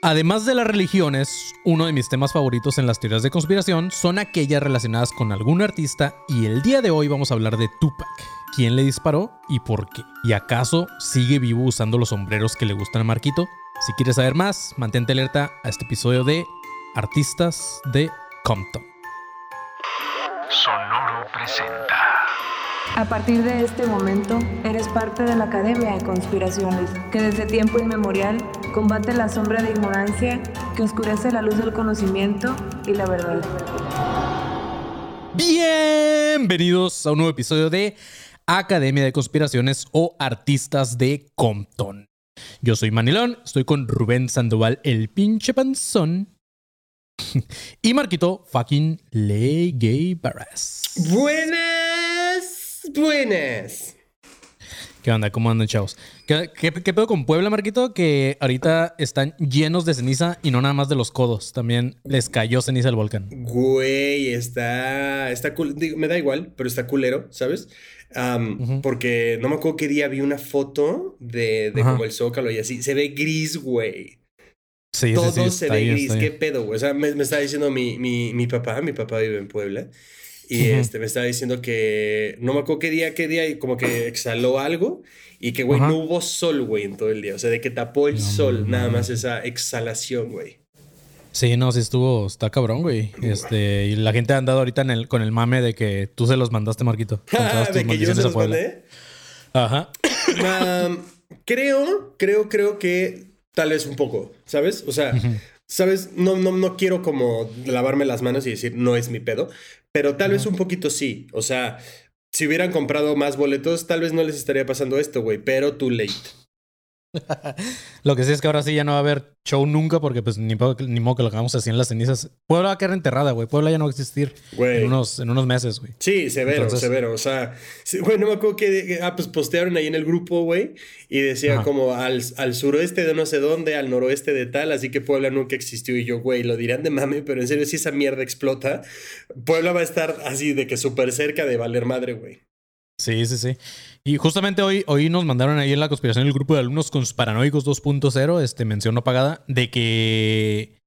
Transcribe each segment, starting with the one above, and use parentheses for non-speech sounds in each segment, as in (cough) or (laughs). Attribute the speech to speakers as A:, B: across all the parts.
A: Además de las religiones, uno de mis temas favoritos en las teorías de conspiración son aquellas relacionadas con algún artista y el día de hoy vamos a hablar de Tupac. ¿Quién le disparó y por qué? ¿Y acaso sigue vivo usando los sombreros que le gustan a Marquito? Si quieres saber más, mantente alerta a este episodio de Artistas de Compton.
B: Sonoro presenta.
C: A partir de este momento, eres parte de la Academia de Conspiraciones, que desde tiempo inmemorial combate la sombra de ignorancia que oscurece la luz del conocimiento y la verdad.
A: Bienvenidos a un nuevo episodio de Academia de Conspiraciones o Artistas de Compton. Yo soy Manilón, estoy con Rubén Sandoval, el pinche panzón. (laughs) y Marquito fucking Le Gay Barras.
D: Buenas, buenas.
A: ¿Qué onda? ¿Cómo andan, chavos? ¿Qué, qué, qué pedo con Puebla, Marquito? Que ahorita están llenos de ceniza y no nada más de los codos. También les cayó ceniza al volcán.
D: Güey, está, está cool. Digo, me da igual, pero está culero, ¿sabes? Porque no me acuerdo qué día vi una foto de, como el zócalo y así. Se ve gris, güey.
A: Sí,
D: Todo
A: sí, sí,
D: se ve
A: bien,
D: gris. ¿Qué pedo, güey? O sea, me, me estaba diciendo mi, mi, mi papá, mi papá vive en Puebla. Y este, me estaba diciendo que no me acuerdo qué día, qué día, y como que exhaló algo y que, güey,
A: Ajá.
D: no hubo sol, güey, en todo el día. O sea, de que tapó el
A: No
D: sol, nada más esa exhalación, güey.
A: Sí, no, sí estuvo, está cabrón, güey. Este, y la gente ha andado ahorita en el, con el mame de que tú se los mandaste, Marquito. (laughs)
D: de que yo se los mandé.
A: Ajá. (coughs)
D: Um, creo, creo, creo que tal vez un poco, ¿sabes? O sea, ¿sabes? No, no, no quiero como lavarme las manos y decir no es mi pedo, pero tal vez un poquito sí. O sea, si hubieran comprado más boletos, tal vez no les estaría pasando esto, güey, pero too late.
A: Lo que sí es que ahora sí ya no va a haber show nunca porque pues ni, ni modo que lo hagamos así en las cenizas. Puebla va a quedar enterrada, güey. Puebla ya no va a existir en unos, en unos meses, güey.
D: Sí, severo,
A: Entonces-
D: severo. O sea, sí, güey, no me acuerdo que, ah, pues postearon ahí en el grupo, güey, y decía
A: Ajá.
D: como al, al suroeste de no sé dónde, al noroeste de tal, así que Puebla nunca existió. Y yo, güey, lo dirán de mame, pero en serio, si esa mierda explota, Puebla va a estar así de que súper cerca de valer madre, güey.
A: Sí, sí, sí. Y justamente hoy, hoy nos mandaron ahí en la conspiración el grupo de alumnos conspiranoicos 2.0, este, mención no pagada, de que,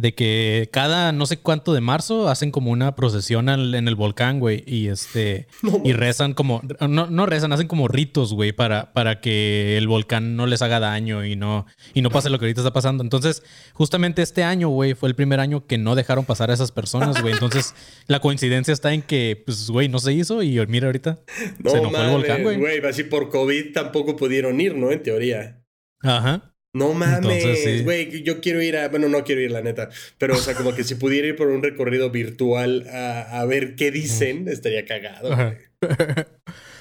A: de que cada no sé cuánto de marzo hacen como una procesión al- en el volcán, güey, y este, (laughs)
D: No,
A: y rezan como, no, no rezan, hacen como ritos, güey, para, para que el volcán no les haga daño y no, y no pase lo que ahorita está pasando. Entonces, justamente este año, güey, fue el primer año que no dejaron pasar a esas personas, güey. Entonces, (laughs) la coincidencia está en que, pues, güey, no se hizo y mira ahorita
D: no
A: se enojó el volcán, güey.
D: güey. Así por COVID tampoco pudieron ir, ¿no? En teoría.
A: Ajá.
D: No mames,
A: sí.
D: güey, yo quiero ir a, bueno, no quiero ir la neta, pero o sea, como que si pudiera ir por un recorrido virtual a, a ver qué dicen, estaría cagado. (laughs)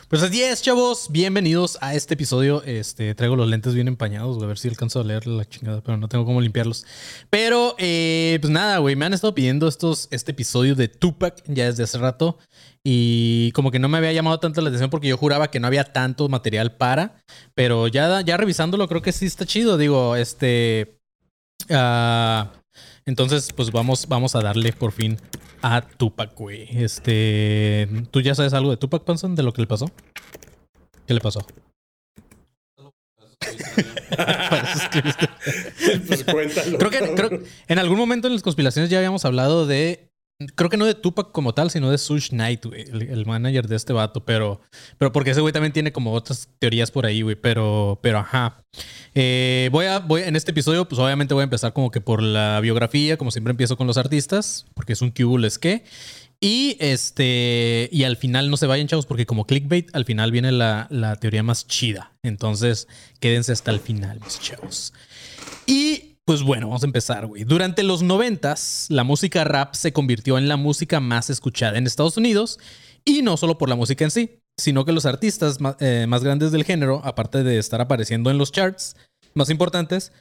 A: Pues así es, chavos. Bienvenidos a este episodio. Este, traigo los lentes bien empañados, güey, a ver si alcanzo a leer la chingada, pero no tengo cómo limpiarlos. Pero, eh, pues nada, güey, me han estado pidiendo estos, este episodio de Tupac ya desde hace rato. Y como que no me había llamado tanto la atención porque yo juraba que no había tanto material para. Pero ya, ya revisándolo, creo que sí está chido. Digo, este. ah, entonces, pues vamos, vamos a darle por fin a Tupac, güey. Este. ¿Tú ya sabes algo de Tupac Panson? ¿De lo que le pasó? ¿Qué le pasó?
D: Pues cuéntalo.
A: Creo que creo- en algún momento en las conspiraciones ya habíamos hablado de. Creo que no de Tupac como tal, sino de Suge Knight, güey, el, el manager de este vato, pero, pero porque ese güey también tiene como otras teorías por ahí, güey, pero, pero ajá. Eh, voy a, voy, en este episodio, pues obviamente voy a empezar como que por la biografía, como siempre empiezo con los artistas, porque es un es que. Y este, y al final no se vayan, chavos, porque como clickbait, al final viene la, la teoría más chida. Entonces, quédense hasta el final, mis chavos. Y pues bueno, vamos a empezar, güey. Durante los noventas, la música rap se convirtió en la música más escuchada en Estados Unidos. Y no solo por la música en sí, sino que los artistas eh, más grandes del género, aparte de estar apareciendo en los charts más importantes,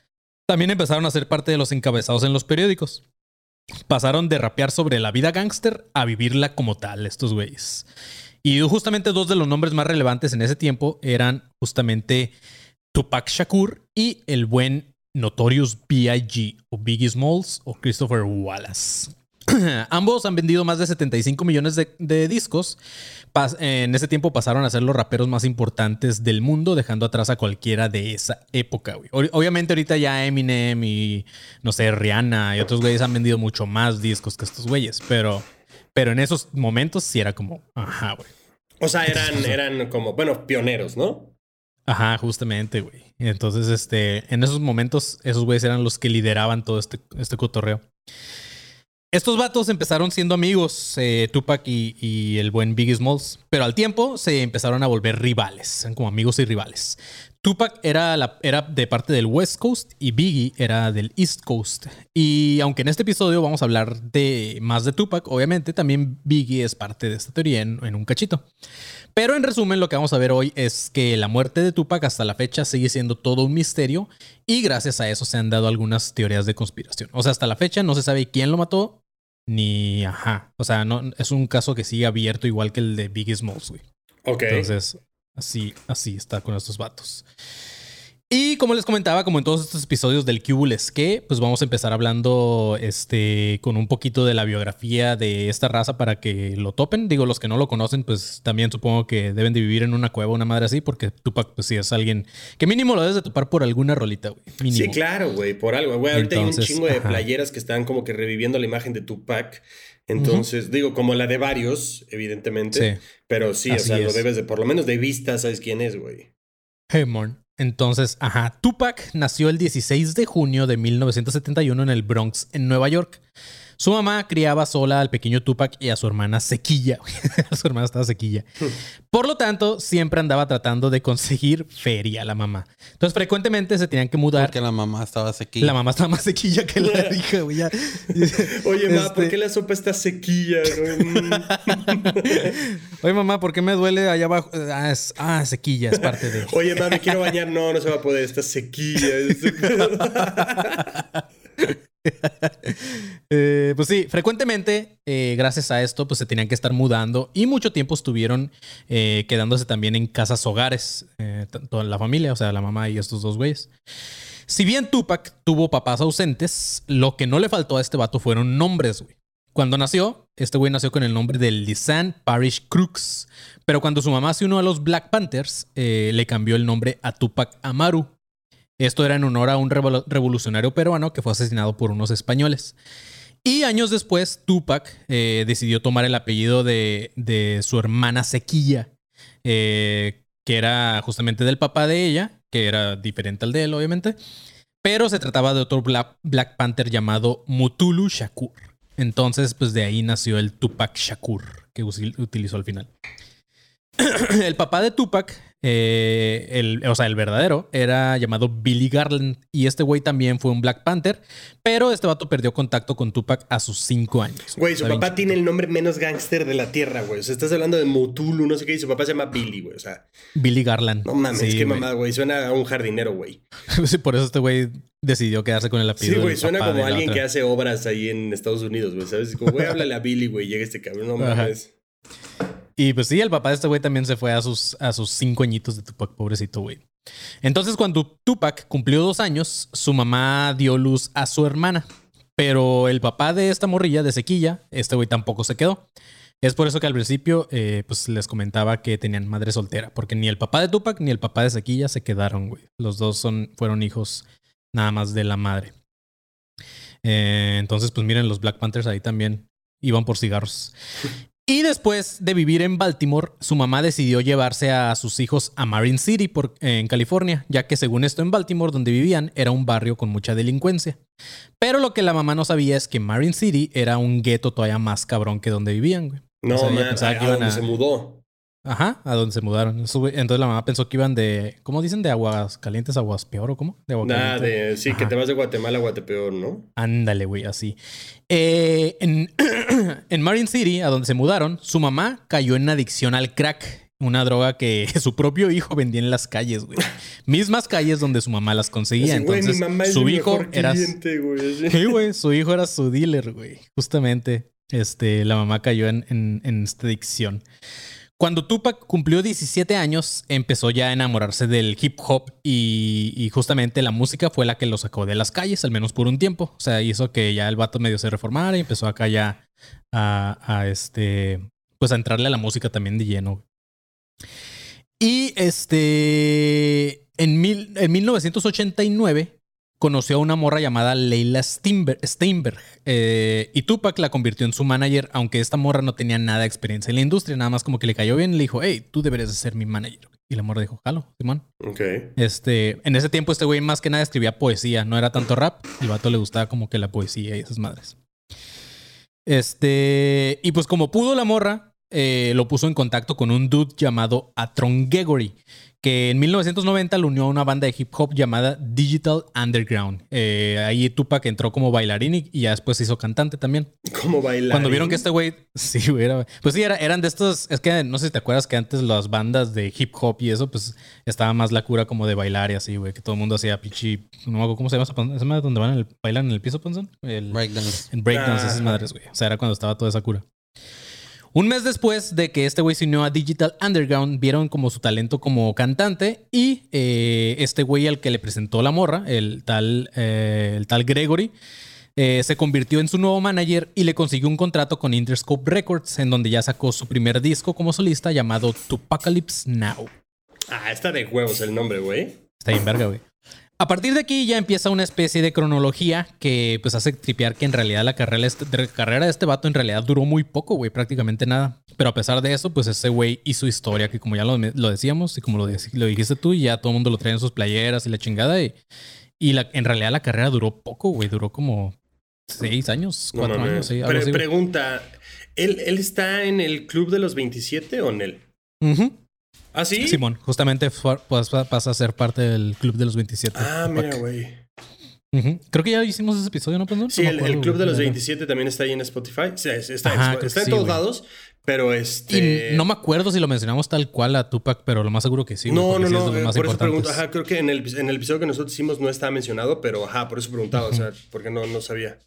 A: también empezaron a ser parte de los encabezados en los periódicos. Pasaron de rapear sobre la vida gángster a vivirla como tal, estos güeyes. Y justamente dos de los nombres más relevantes en ese tiempo eran justamente Tupac Shakur y el buen Notorious B.I.G. o Biggie Smalls o Christopher Wallace. (clears throat) Ambos han vendido más de 75 millones de, discos. en ese tiempo pasaron a ser los raperos más importantes del mundo, dejando atrás a cualquiera de esa época, Obviamente ahorita ya Eminem y, no sé, Rihanna y otros güeyes han vendido mucho más discos que estos güeyes, pero, pero en esos momentos sí era como, ajá, güey.
D: O sea, eran, eran como, bueno, pioneros, ¿no?
A: Ajá, justamente, güey. Entonces, este, en esos momentos, esos güeyes eran los que lideraban todo este, este cotorreo. Estos vatos empezaron siendo amigos, eh, Tupac y, el buen Biggie Smalls, pero al tiempo se empezaron a volver rivales, como amigos y rivales. Tupac era, la, era de parte del West Coast y Biggie era del East Coast. Y aunque en este episodio vamos a hablar de más de Tupac, obviamente también Biggie es parte de esta teoría en, en un cachito. Pero en resumen, lo que vamos a ver hoy es que la muerte de Tupac hasta la fecha sigue siendo todo un misterio y gracias a eso se han dado algunas teorías de conspiración. O sea, hasta la fecha no se sabe quién lo mató ni ajá. O sea, no, es un caso que sigue abierto igual que el de Biggie Smalls, güey.
D: Ok.
A: Entonces, Así, así está con estos vatos. Y como les comentaba, como en todos estos episodios del Cubules que, pues vamos a empezar hablando este, con un poquito de la biografía de esta raza para que lo topen. Digo, los que no lo conocen, pues también supongo que deben de vivir en una cueva, una madre así, porque Tupac, pues sí es alguien que mínimo lo debes de topar por alguna rolita, güey.
D: Sí, claro, güey, por algo. Güey, ahorita hay un chingo de playeras que están como que reviviendo la imagen de Tupac. Entonces, digo, como la de varios, evidentemente. Pero sí, o sea, lo debes de, por lo menos de vista, sabes quién es, güey.
A: Hey, Morn. Entonces, ajá, Tupac nació el 16 de junio de 1971 en el Bronx, en Nueva York. Su mamá criaba sola al pequeño Tupac y a su hermana Sequilla. (laughs) su hermana estaba Sequilla. Por lo tanto, siempre andaba tratando de conseguir feria a la mamá. Entonces, frecuentemente se tenían que mudar.
B: Porque la mamá estaba sequilla.
A: La mamá estaba más sequilla que la (laughs) hija, güey. (laughs)
D: Oye, mamá, ¿por qué la sopa está sequilla?
A: Oye, mamá, ¿por qué me duele allá abajo? Ah, es, ah, sequilla, es parte de.
D: Oye, mamá, me quiero bañar. No, no se va a poder, está sequilla. (laughs)
A: Eh, pues sí, frecuentemente, eh, gracias a esto, pues se tenían que estar mudando y mucho tiempo estuvieron eh, quedándose también en casas hogares, toda la familia, o sea, la mamá y estos dos güeyes. Si bien Tupac tuvo papás ausentes, lo que no le faltó a este vato fueron nombres, güey. Cuando nació, este güey nació con el nombre de Lisanne Parish Crooks, pero cuando su mamá se unió a los Black Panthers, le cambió el nombre a Tupac Amaru esto era en honor a un revolucionario peruano que fue asesinado por unos españoles. Y años después, Tupac eh, decidió tomar el apellido de, su hermana Sequilla, eh, que era justamente del papá de ella, que era diferente al de él, obviamente. Pero se trataba de otro Black, Black Panther llamado Mutulu Shakur. Entonces, pues de ahí nació el Tupac Shakur, que utilizó al final. (clears throat) el papá de Tupac eh, el, o sea, el verdadero, era llamado Billy Garland. Y este güey también fue un Black Panther. Pero este vato perdió contacto con Tupac a sus cinco años.
D: Güey, su papá tiene el nombre menos gángster de la tierra, güey. O sea, estás hablando de Motulu, no sé qué. Y su papá se llama Billy, güey. O sea.
A: Billy Garland.
D: No mames, es qué mamada, güey. Suena a un jardinero, güey. (laughs)
A: sí, por eso este güey decidió quedarse con el apellido.
D: Sí, güey, suena como alguien que hace obras ahí en Estados Unidos, güey. ¿Sabes? Como, güey, háblale a Billy, güey. Llega este cabrón, no mames.
A: Y pues sí, el papá de este güey también se fue a sus, a sus cinco añitos de Tupac, pobrecito güey. Entonces, cuando Tupac cumplió dos años, su mamá dio luz a su hermana. Pero el papá de esta morrilla, de Sequilla, este güey tampoco se quedó. Es por eso que al principio, eh, pues les comentaba que tenían madre soltera, porque ni el papá de Tupac ni el papá de Sequilla se quedaron, güey. Los dos son, fueron hijos nada más de la madre. Eh, entonces, pues miren, los Black Panthers ahí también iban por cigarros. Y después de vivir en Baltimore, su mamá decidió llevarse a sus hijos a Marine City en California, ya que según esto en Baltimore, donde vivían, era un barrio con mucha delincuencia. Pero lo que la mamá no sabía es que Marine City era un gueto todavía más cabrón que donde vivían, güey.
D: No, o se mudó.
A: Ajá, a donde se mudaron. Entonces la mamá pensó que iban de, ¿cómo dicen? De aguas calientes a aguas peor o cómo?
D: De Nah, de, sí, que te vas de Guatemala a Guatepeor, ¿no?
A: Ándale, güey, así. Eh, en, (clears throat) en Marine City, a donde se mudaron, su mamá cayó en adicción al crack. Una droga que (laughs) su propio hijo vendía en las calles, güey. Mismas calles donde su mamá las conseguía. Entonces, su hijo era. Sí, güey. Su hijo era su dealer, güey. Justamente. Este, la mamá cayó en, en, en esta adicción. Cuando Tupac cumplió 17 años, empezó ya a enamorarse del hip hop y, justamente la música fue la que lo sacó de las calles, al menos por un tiempo. O sea, hizo que ya el vato medio se reformara y empezó acá ya a, este, pues a entrarle a la música también de lleno. Y este, en, mil, en 1989 conoció a una morra llamada Leila Steinberg eh, y Tupac la convirtió en su manager, aunque esta morra no tenía nada de experiencia en la industria, nada más como que le cayó bien y le dijo, hey, tú deberías de ser mi manager. Y la morra dijo, jalo, Simón.
D: Ok.
A: Este, en ese tiempo este güey más que nada escribía poesía, no era tanto rap, el vato le gustaba como que la poesía y esas madres. Este, y pues como pudo la morra, eh, lo puso en contacto con un dude llamado Atron Gregory, que en 1990 lo unió a una banda de hip hop llamada Digital Underground. Eh, ahí Tupac entró como bailarín y, ya después se hizo cantante también.
D: Como bailarín.
A: Cuando vieron que este güey, (laughs) sí, güey, pues sí, eran de estos, es que no sé si te acuerdas que antes las bandas de hip hop y eso, pues estaba más la cura como de bailar y así, güey, que todo el mundo hacía pichi, no me acuerdo cómo se llama esa madre donde van el, bailan en el piso, Ponzón. El
B: breakdance.
A: En breakdance, esas madres, güey. O sea, era cuando estaba toda esa cura. Un mes después de que este güey se unió a Digital Underground, vieron como su talento como cantante y eh, este güey al que le presentó la morra, el tal, eh, el tal Gregory, eh, se convirtió en su nuevo manager y le consiguió un contrato con Interscope Records, en donde ya sacó su primer disco como solista llamado Tupacalypse Now.
D: Ah, está de huevos el nombre, güey.
A: Está bien verga, güey. A partir de aquí ya empieza una especie de cronología que pues hace tripear que en realidad la carrera, de, carrera de este vato en realidad duró muy poco, güey, prácticamente nada. Pero a pesar de eso, pues ese güey hizo historia que como ya lo, decíamos y como lo, lo, dijiste tú, ya todo el mundo lo trae en sus playeras y la chingada. Y, y la, en realidad la carrera duró poco, güey, duró como seis años, cuatro años. Sí,
D: pregunta, ¿él, ¿él está en el club de los 27 o en él? ¿Ah, sí?
A: Simón, justamente pues, pasa a ser parte del Club de los 27.
D: Ah, mira, güey.
A: Creo que ya hicimos ese episodio, ¿no?
D: sí, el, Club de los 27 también está ahí en Spotify. Sí, está, está en todos lados, pero este...
A: Y no me acuerdo si lo mencionamos tal cual a Tupac, pero lo más seguro que sí.
D: No, no, no, por eso pregunto. Ajá, creo que en el, en el episodio que nosotros hicimos no está mencionado, pero ajá, por eso preguntaba, o sea, porque no, no sabía.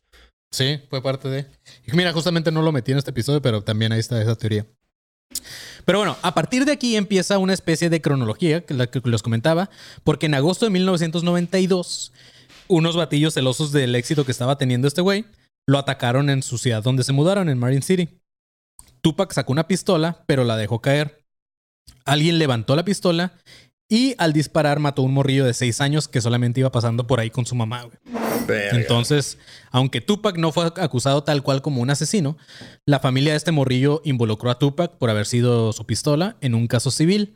A: Sí, fue parte de... Y mira, justamente no lo metí en este episodio, pero también ahí está esa teoría. Pero bueno, a partir de aquí empieza una especie de cronología, la que les comentaba, porque en agosto de 1992, unos batillos celosos del éxito que estaba teniendo este güey, lo atacaron en su ciudad donde se mudaron, en Marine City. Tupac sacó una pistola, pero la dejó caer. Alguien levantó la pistola y al disparar mató a un morrillo de 6 años que solamente iba pasando por ahí con su mamá, güey. Entonces, aunque Tupac no fue acusado tal cual como un asesino, la familia de este morrillo involucró a Tupac por haber sido su pistola en un caso civil.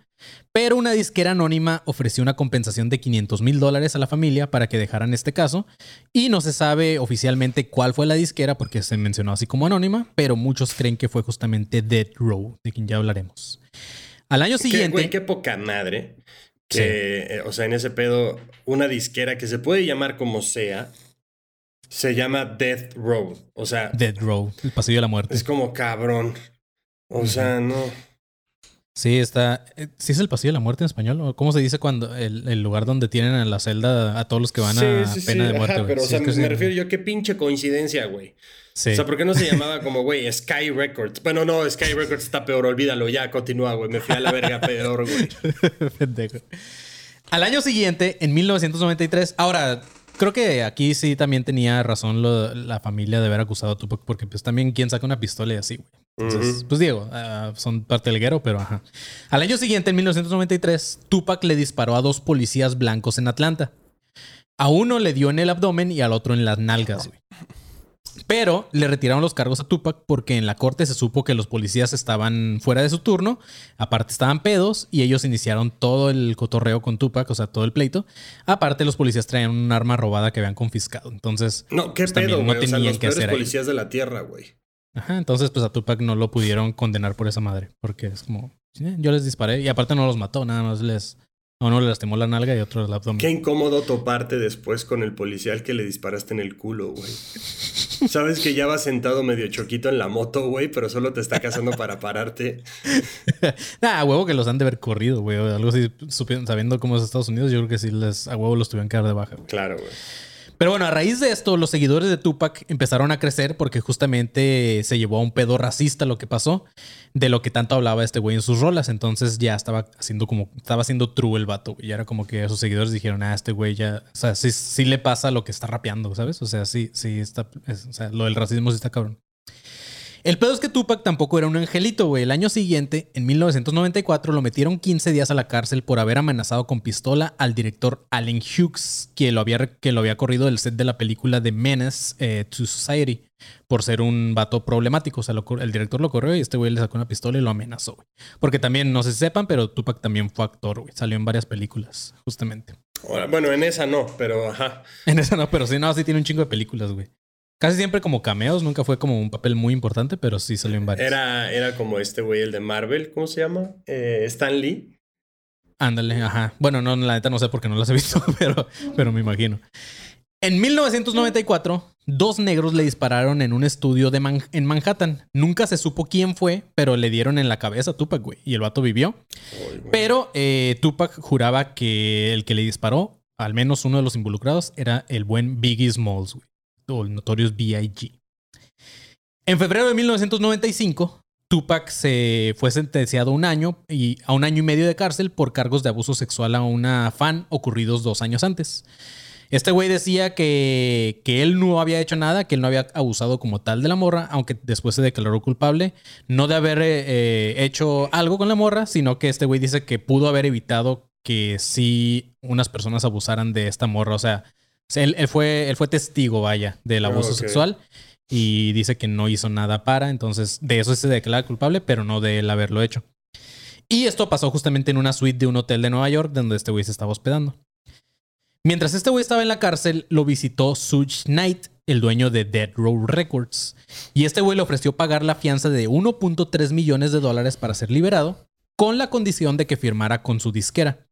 A: Pero una disquera anónima ofreció una compensación de 500 mil dólares a la familia para que dejaran este caso. Y no se sabe oficialmente cuál fue la disquera porque se mencionó así como anónima, pero muchos creen que fue justamente Dead Row, de quien ya hablaremos. Al año siguiente.
D: Qué, qué poca madre. Que, eh, o sea, en ese pedo, una disquera que se puede llamar como sea, se llama Death Row. O sea.
A: Death Row, el pasillo de la muerte.
D: Es como cabrón. O sea, no.
A: Sí, está. Eh, ¿Sí es el pasillo de la muerte en español? ¿Cómo se dice cuando el, lugar donde tienen en la celda a todos los que van a pena de muerte?
D: pero, o sea, me, refiero yo, qué pinche coincidencia, güey. O sea, ¿por qué no se (laughs) llamaba como, güey, Sky Records? Bueno, no, Sky Records está peor, olvídalo, ya, continúa, güey. Me fui a la verga peor, güey. (laughs) Pendejo.
A: Al año siguiente, en 1993, ahora, creo que aquí sí también tenía razón la familia de haber acusado a Tupac, porque pues también quién saca una pistola y así, güey. Entonces, pues Diego, ah, son parte del guero, pero ajá. Al año siguiente, en 1993, Tupac le disparó a dos policías blancos en Atlanta. A uno le dio en el abdomen y al otro en las nalgas, güey. Pero le retiraron los cargos a Tupac porque en la corte se supo que los policías estaban fuera de su turno, aparte estaban pedos y ellos iniciaron todo el cotorreo con Tupac, o sea, todo el pleito. Aparte los policías traían un arma robada que habían confiscado. Entonces,
D: no, qué pues, pedo, no tenían los que hacer policías de la tierra, güey.
A: Ajá, entonces pues a Tupac no lo pudieron condenar por esa madre, porque es como, yo les disparé y aparte no los mató, nada más les uno le lastimó la nalga y otro el abdomen.
D: Qué incómodo toparte después con el policial que le disparaste en el culo, güey. Sabes que ya vas sentado medio choquito en la moto, güey, pero solo te está cazando para pararte. (laughs)
A: ah, huevo que los han de haber corrido, güey. Algo así, sabiendo cómo es Estados Unidos, yo creo que sí les, a huevo los tuvieron que dar de baja.
D: Claro, güey.
A: Pero bueno, a raíz de esto, los seguidores de Tupac empezaron a crecer porque justamente se llevó a un pedo racista lo que pasó, de lo que tanto hablaba este güey en sus rolas. Entonces ya estaba haciendo como, estaba haciendo true el vato. Y era como que sus seguidores dijeron, ah, este güey ya, o sea, sí, sí le pasa lo que está rapeando, ¿sabes? O sea, sí, sí está, o sea, lo del racismo sí está cabrón. El pedo es que Tupac tampoco era un angelito, güey. El año siguiente, en 1994, lo metieron 15 días a la cárcel por haber amenazado con pistola al director Allen Hughes, que lo había, que lo había corrido del set de la película The Menace eh, to Society por ser un vato problemático. O sea, el director lo corrió y este güey le sacó una pistola y lo amenazó, güey. Porque también, no se sepan, pero Tupac también fue actor, güey. Salió en varias películas, justamente.
D: Bueno, en esa no, pero ajá.
A: En esa no, pero sí, no, sí tiene un chingo de películas, güey. Casi siempre como cameos, nunca fue como un papel muy importante, pero sí salió en varios.
D: Era, era como este güey, el de Marvel, ¿cómo se llama? Eh, Stan Lee.
A: Ándale, ajá. Bueno, no, la neta no sé por qué no las he visto, (laughs) pero, pero me imagino. En 1994, dos negros le dispararon en un estudio de en Manhattan. Nunca se supo quién fue, pero le dieron en la cabeza a Tupac, güey. Y el vato vivió. pero eh, Tupac juraba que el que le disparó, al menos uno de los involucrados, era el buen Biggie Smalls, güey o el Notorious B.I.G. En febrero de 1995, Tupac se fue sentenciado a un año y a un año y medio de cárcel por cargos de abuso sexual a una fan ocurridos dos años antes. Este güey decía que, que, él no había hecho nada, que él no había abusado como tal de la morra, aunque después se declaró culpable, no de haber eh, eh, hecho algo con la morra, sino que este güey dice que pudo haber evitado que sí unas personas abusaran de esta morra. O sea, él, fue, él fue testigo, vaya, del abuso sexual y dice que no hizo nada para, entonces de eso se declara culpable, pero no de él haberlo hecho. Y esto pasó justamente en una suite de un hotel de Nueva York donde este güey se estaba hospedando. Mientras este güey estaba en la cárcel, lo visitó Suge Knight, el dueño de Dead Row Records. Y este güey le ofreció pagar la fianza de 1.3 millones de dólares para ser liberado, con la condición de que firmara con su disquera.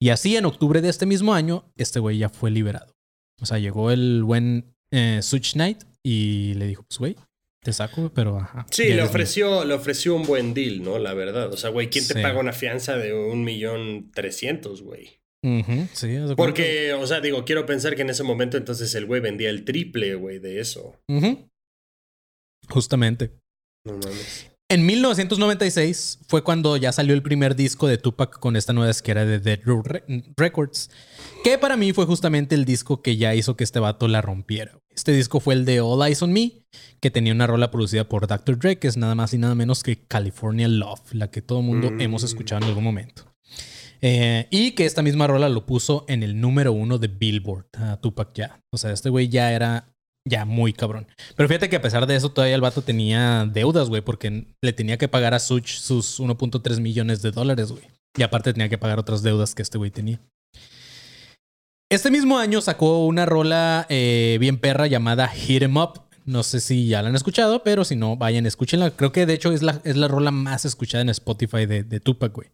A: Y así, en octubre de este mismo año, este güey ya fue liberado. O sea, llegó el buen eh, Switch Knight y le dijo, pues, güey, te saco, pero ajá.
D: Sí, le ofreció, le ofreció un buen deal, ¿no? La verdad. O sea, güey, ¿quién te paga una fianza de un millón trescientos, güey?
A: Sí,
D: Porque, o sea, digo, quiero pensar que en ese momento entonces el güey vendía el triple, güey, de eso.
A: Justamente. No mames. En 1996 fue cuando ya salió el primer disco de Tupac con esta nueva esquera de Dead Row Records, que para mí fue justamente el disco que ya hizo que este vato la rompiera. Este disco fue el de All Eyes on Me, que tenía una rola producida por Dr. Dre, que es nada más y nada menos que California Love, la que todo el mundo mm. hemos escuchado en algún momento. Eh, y que esta misma rola lo puso en el número uno de Billboard a Tupac ya. O sea, este güey ya era ya muy cabrón. Pero fíjate que a pesar de eso, todavía el vato tenía deudas, güey, porque le tenía que pagar a Such sus 1.3 millones de dólares, güey. Y aparte tenía que pagar otras deudas que este güey tenía. Este mismo año sacó una rola eh, bien perra llamada Hit 'em Up. No sé si ya la han escuchado, pero si no, vayan, escúchenla. Creo que de hecho es la, es la rola más escuchada en Spotify de, de Tupac, güey.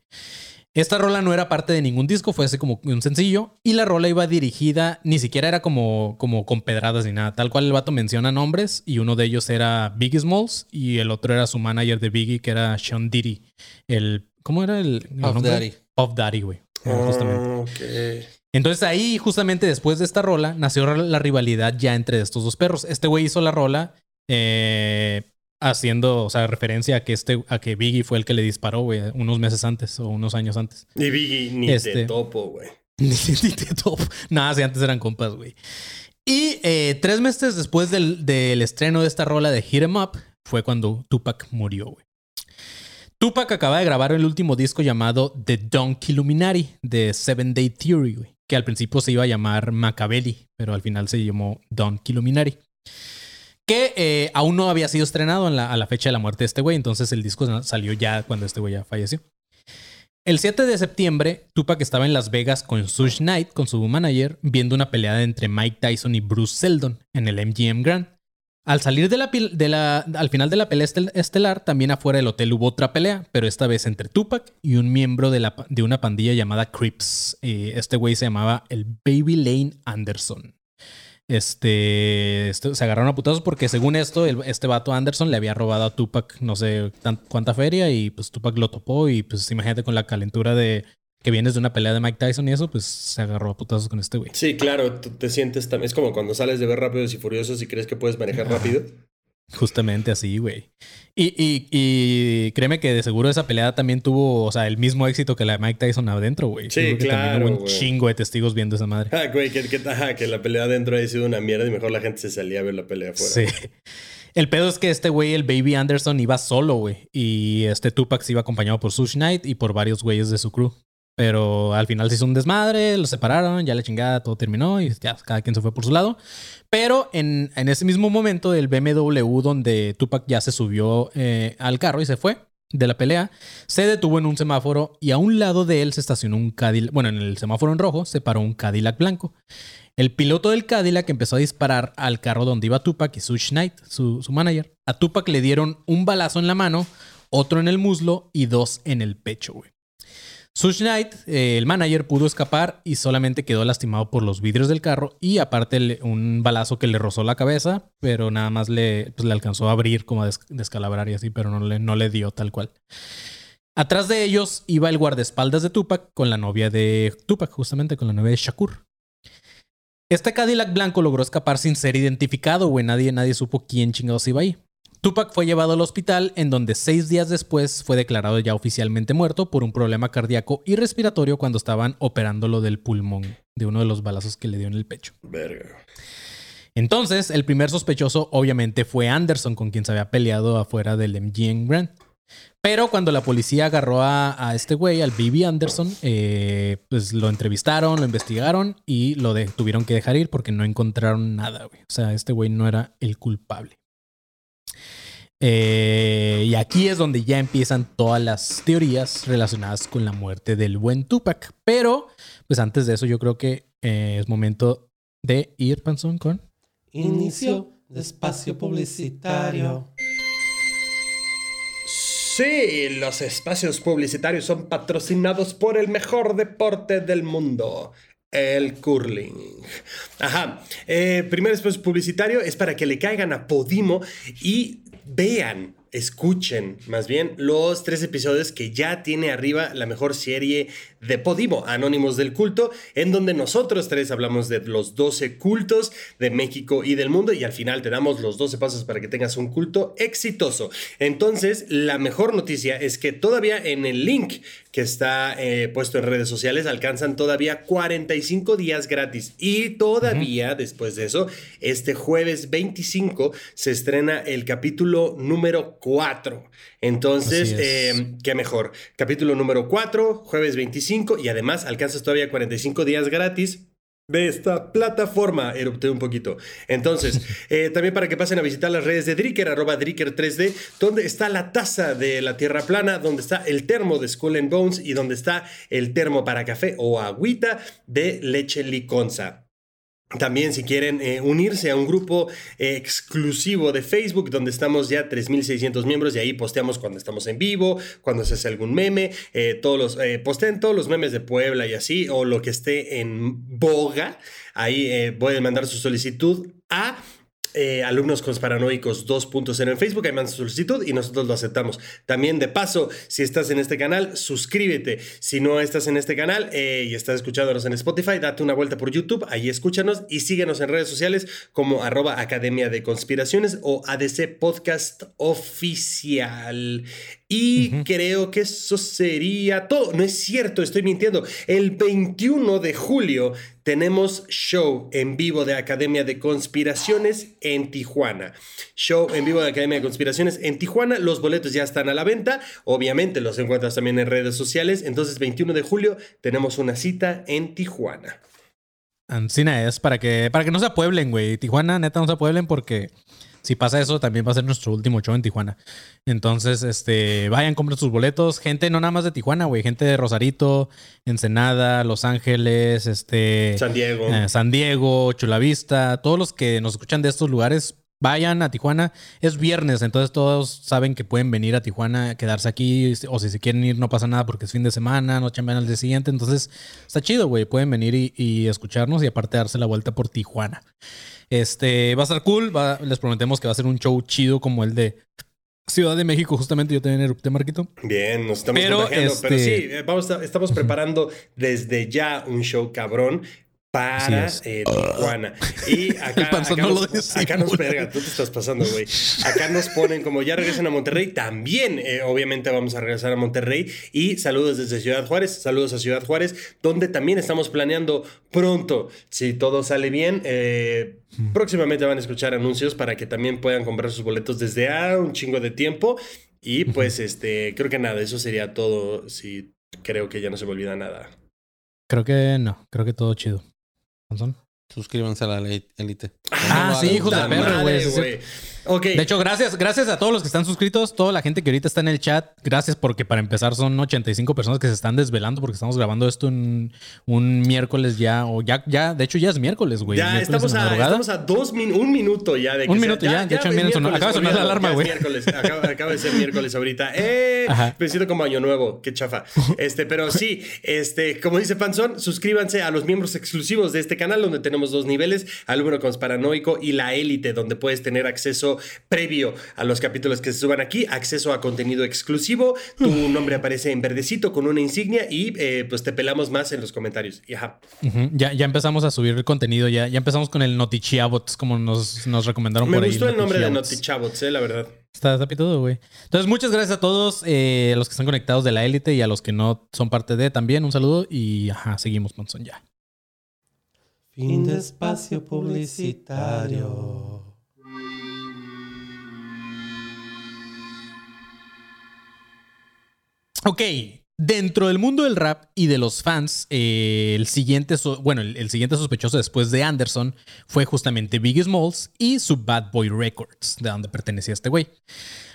A: Esta rola no era parte de ningún disco, fue así como un sencillo. Y la rola iba dirigida, ni siquiera era como, como con pedradas ni nada. Tal cual el vato menciona nombres y uno de ellos era Biggie Smalls y el otro era su manager de Biggie, que era Sean Diddy. El, ¿Cómo era el,
B: Puff Daddy.
A: Puff Daddy, güey.
D: Ah, justamente.
A: Entonces ahí, justamente después de esta rola, nació la rivalidad ya entre estos dos perros. Este güey hizo la rola. Eh, haciendo, o sea, referencia a que este, a que Biggie fue el que le disparó, güey, unos meses antes o unos años antes.
D: Ni Biggie ni este, te topo, güey. (laughs)
A: Ni, te topo. Nada, si antes eran compas, güey. Y eh, tres meses después del, del, estreno de esta rola de Hit 'em Up, fue cuando Tupac murió, güey. Tupac acaba de grabar el último disco llamado The Donkey Illuminati de Seven Day Theory, güey, que al principio se iba a llamar Machiavelli, pero al final se llamó Donkey Illuminati que eh, aún no había sido estrenado a la fecha de la muerte de este güey, entonces el disco salió ya cuando este güey ya falleció. El 7 de septiembre, Tupac estaba en Las Vegas con Suge Knight, con su manager, viendo una pelea entre Mike Tyson y Bruce Seldon en el MGM Grand. Al salir de la, de al final de la pelea estelar, también afuera del hotel hubo otra pelea, pero esta vez entre Tupac y un miembro de, una pandilla llamada Crips. Este güey se llamaba el Baby Lane Anderson. Este, se agarraron a putazos porque según esto, este vato Anderson le había robado a Tupac no sé cuánta feria y pues Tupac lo topó y pues imagínate con la calentura de que vienes de una pelea de Mike Tyson y eso, pues se agarró a putazos con este güey.
D: Sí, claro, te sientes también. Es como cuando sales de ver Rápidos y Furiosos y crees que puedes manejar rápido.
A: Justamente así, güey. Y, y, y, créeme que de seguro esa pelea también tuvo, o sea, el mismo éxito que la de Mike Tyson adentro, güey.
D: Sí, claro.
A: hubo un chingo de testigos viendo esa madre.
D: Ah, güey, que, que, que la pelea adentro haya sido una mierda y mejor la gente se salía a ver la pelea afuera.
A: Sí. El pedo es que este güey, el Baby Anderson, iba solo, güey. Y este Tupac se iba acompañado por Sush Knight y por varios güeyes de su crew. Pero al final se hizo un desmadre, los separaron, ya la chingada, todo terminó y ya cada quien se fue por su lado. Pero en, ese mismo momento, el BMW, donde Tupac ya se subió eh, al carro y se fue de la pelea, se detuvo en un semáforo y a un lado de él se estacionó un Cadillac. Bueno, en el semáforo en rojo se paró un Cadillac blanco. El piloto del Cadillac empezó a disparar al carro donde iba Tupac y Sush Knight, su, su manager. A Tupac le dieron un balazo en la mano, otro en el muslo y dos en el pecho, güey. Sush Knight, eh, el manager, pudo escapar y solamente quedó lastimado por los vidrios del carro y aparte un balazo que le rozó la cabeza, pero nada más le, pues, le alcanzó a abrir como a descalabrar y así, pero no le, no le dio tal cual. Atrás de ellos iba el guardaespaldas de Tupac con la novia de Tupac, justamente con la novia de Shakur. Este Cadillac blanco logró escapar sin ser identificado, güey. Nadie, nadie supo quién chingados iba ahí. Tupac fue llevado al hospital en donde seis días después fue declarado ya oficialmente muerto por un problema cardíaco y respiratorio cuando estaban operándolo del pulmón de uno de los balazos que le dio en el pecho.
D: Verga.
A: Entonces, el primer sospechoso obviamente fue Anderson, con quien se había peleado afuera del MGM Grand. Pero cuando la policía agarró a, este güey, al BB Anderson, eh, pues lo entrevistaron, lo investigaron y lo tuvieron que dejar ir porque no encontraron nada, güey. O sea, este güey no era el culpable. Eh, y aquí es donde ya empiezan todas las teorías relacionadas con la muerte del buen Tupac. Pero, pues antes de eso, yo creo que eh, es momento de ir, Panzón, con.
B: Inicio de espacio publicitario.
D: Sí, los espacios publicitarios son patrocinados por el mejor deporte del mundo. El curling. Ajá. Eh, primer espacio publicitario es para que le caigan a Podimo y vean, escuchen más bien los tres episodios que ya tiene arriba la mejor serie de Podimo, Anónimos del Culto, en donde nosotros tres hablamos de los 12 cultos de México y del mundo y al final te damos los 12 pasos para que tengas un culto exitoso. Entonces, la mejor noticia es que todavía en el link que está eh, puesto en redes sociales alcanzan todavía 45 días gratis y todavía después de eso, este jueves 25 se estrena el capítulo número 4. Entonces, eh, qué mejor. Capítulo número 4, jueves 25, y además alcanzas todavía 45 días gratis de esta plataforma. Erupté un poquito. Entonces, (laughs) eh, también para que pasen a visitar las redes de Dricker, arroba Dricker3D, donde está la taza de la tierra plana, donde está el termo de Skull and Bones y donde está el termo para café o agüita de leche liconza. También si quieren eh, unirse a un grupo eh, exclusivo de Facebook donde estamos ya 3.600 miembros y ahí posteamos cuando estamos en vivo, cuando se hace algún meme, eh, todos los, posteen todos los memes de Puebla y así, o lo que esté en boga, ahí pueden mandar su solicitud a eh, alumnos Paranoicos 2.0 en Facebook, ahí mandas solicitud y nosotros lo aceptamos. También de paso, si estás en este canal, suscríbete. Si no estás en este canal eh, y estás escuchándonos en Spotify, date una vuelta por YouTube, ahí escúchanos y síguenos en redes sociales como arroba Academia de Conspiraciones o ADC Podcast Oficial. Y creo que eso sería todo. No es cierto, estoy mintiendo. El 21 de julio tenemos show en vivo de Academia de Conspiraciones en Tijuana. Show en vivo de Academia de Conspiraciones en Tijuana. Los boletos ya están a la venta. Obviamente los encuentras también en redes sociales. Entonces, 21 de julio tenemos una cita en Tijuana.
A: Ancina es para que, para que no se apueblen, güey. Tijuana, neta, no se apueblen porque si pasa eso, también va a ser nuestro último show en Tijuana. Entonces, este, vayan, compren sus boletos. Gente no nada más de Tijuana, güey. Gente de Rosarito, Ensenada, Los Ángeles, este...
D: San Diego.
A: Eh, San Diego, Chulavista. Todos los que nos escuchan de estos lugares, vayan a Tijuana. Es viernes, entonces todos saben que pueden venir a Tijuana, quedarse aquí. O si se quieren ir, no pasa nada porque es fin de semana, no chambean al día siguiente. Entonces, está chido, güey. Pueden venir y, y escucharnos y aparte darse la vuelta por Tijuana. Este va a estar cool. les prometemos que va a ser un show chido como el de Ciudad de México, justamente yo también erupté, Marquito.
D: Bien, nos estamos
A: Pero.
D: Pero
A: este-
D: sí, eh, vamos a- estamos preparando desde ya un show cabrón para eh, Tijuana. Y (laughs) acá, acá
A: no
D: nos,
A: lo
D: acá nos verga, tú te estás pasando, güey. Acá nos ponen como ya regresan a Monterrey, también eh, obviamente vamos a regresar a Monterrey. Y saludos desde Ciudad Juárez, saludos a Ciudad Juárez, donde también estamos planeando pronto, si todo sale bien, eh, próximamente van a escuchar anuncios para que también puedan comprar sus boletos desde a un chingo de tiempo. Y pues este, creo que nada, eso sería todo. Si creo que ya no se me olvida nada.
A: Creo que no, creo que todo chido.
E: Suscríbanse a la élite.
A: Ah, sí, hijos de perro, güey, sí, sí.
D: güey. Ok.
A: De hecho, gracias, gracias a todos los que están suscritos, toda la gente que ahorita está en el chat. Gracias porque para empezar son 85 personas que se están desvelando porque estamos grabando esto en un miércoles ya, o ya, ya, de hecho ya es miércoles, güey.
D: ya estamos a, estamos a dos min un minuto ya de que
A: Un
D: sea-
A: minuto ya, de hecho, miren, sonó- acaba de sonar la alarma, güey.
D: miércoles, acaba, acaba de ser miércoles ahorita. Eh, me siento como año nuevo, qué chafa. Este, pero sí, este, como dice Panzón, suscríbanse a los miembros exclusivos de este canal donde tenemos dos niveles, al número paranoico y la élite donde puedes tener acceso previo a los capítulos que se suban aquí, acceso a contenido exclusivo, tu nombre aparece en verdecito con una insignia y eh, pues te pelamos más en los comentarios. Y ajá.
A: Ujú, ya, ya empezamos a subir el contenido, ya, ya empezamos con el Notichiabots, como nos, nos recomendaron
D: Me
A: por ahí.
D: gustó el nombre de
A: Notichiabots.
D: Notichabots, eh, la verdad.
A: Está, está pitudo, güey. Entonces, muchas gracias a todos, eh, a los que están conectados de la élite y a los que no son parte de también. Un saludo y ajá, seguimos, Monzón, ya.
B: Fin de espacio publicitario.
A: Ok, dentro del mundo del rap y de los fans, eh, el siguiente, bueno, el, el siguiente sospechoso después de Anderson fue justamente Biggie Smalls y su Bad Boy Records, de donde pertenecía este güey.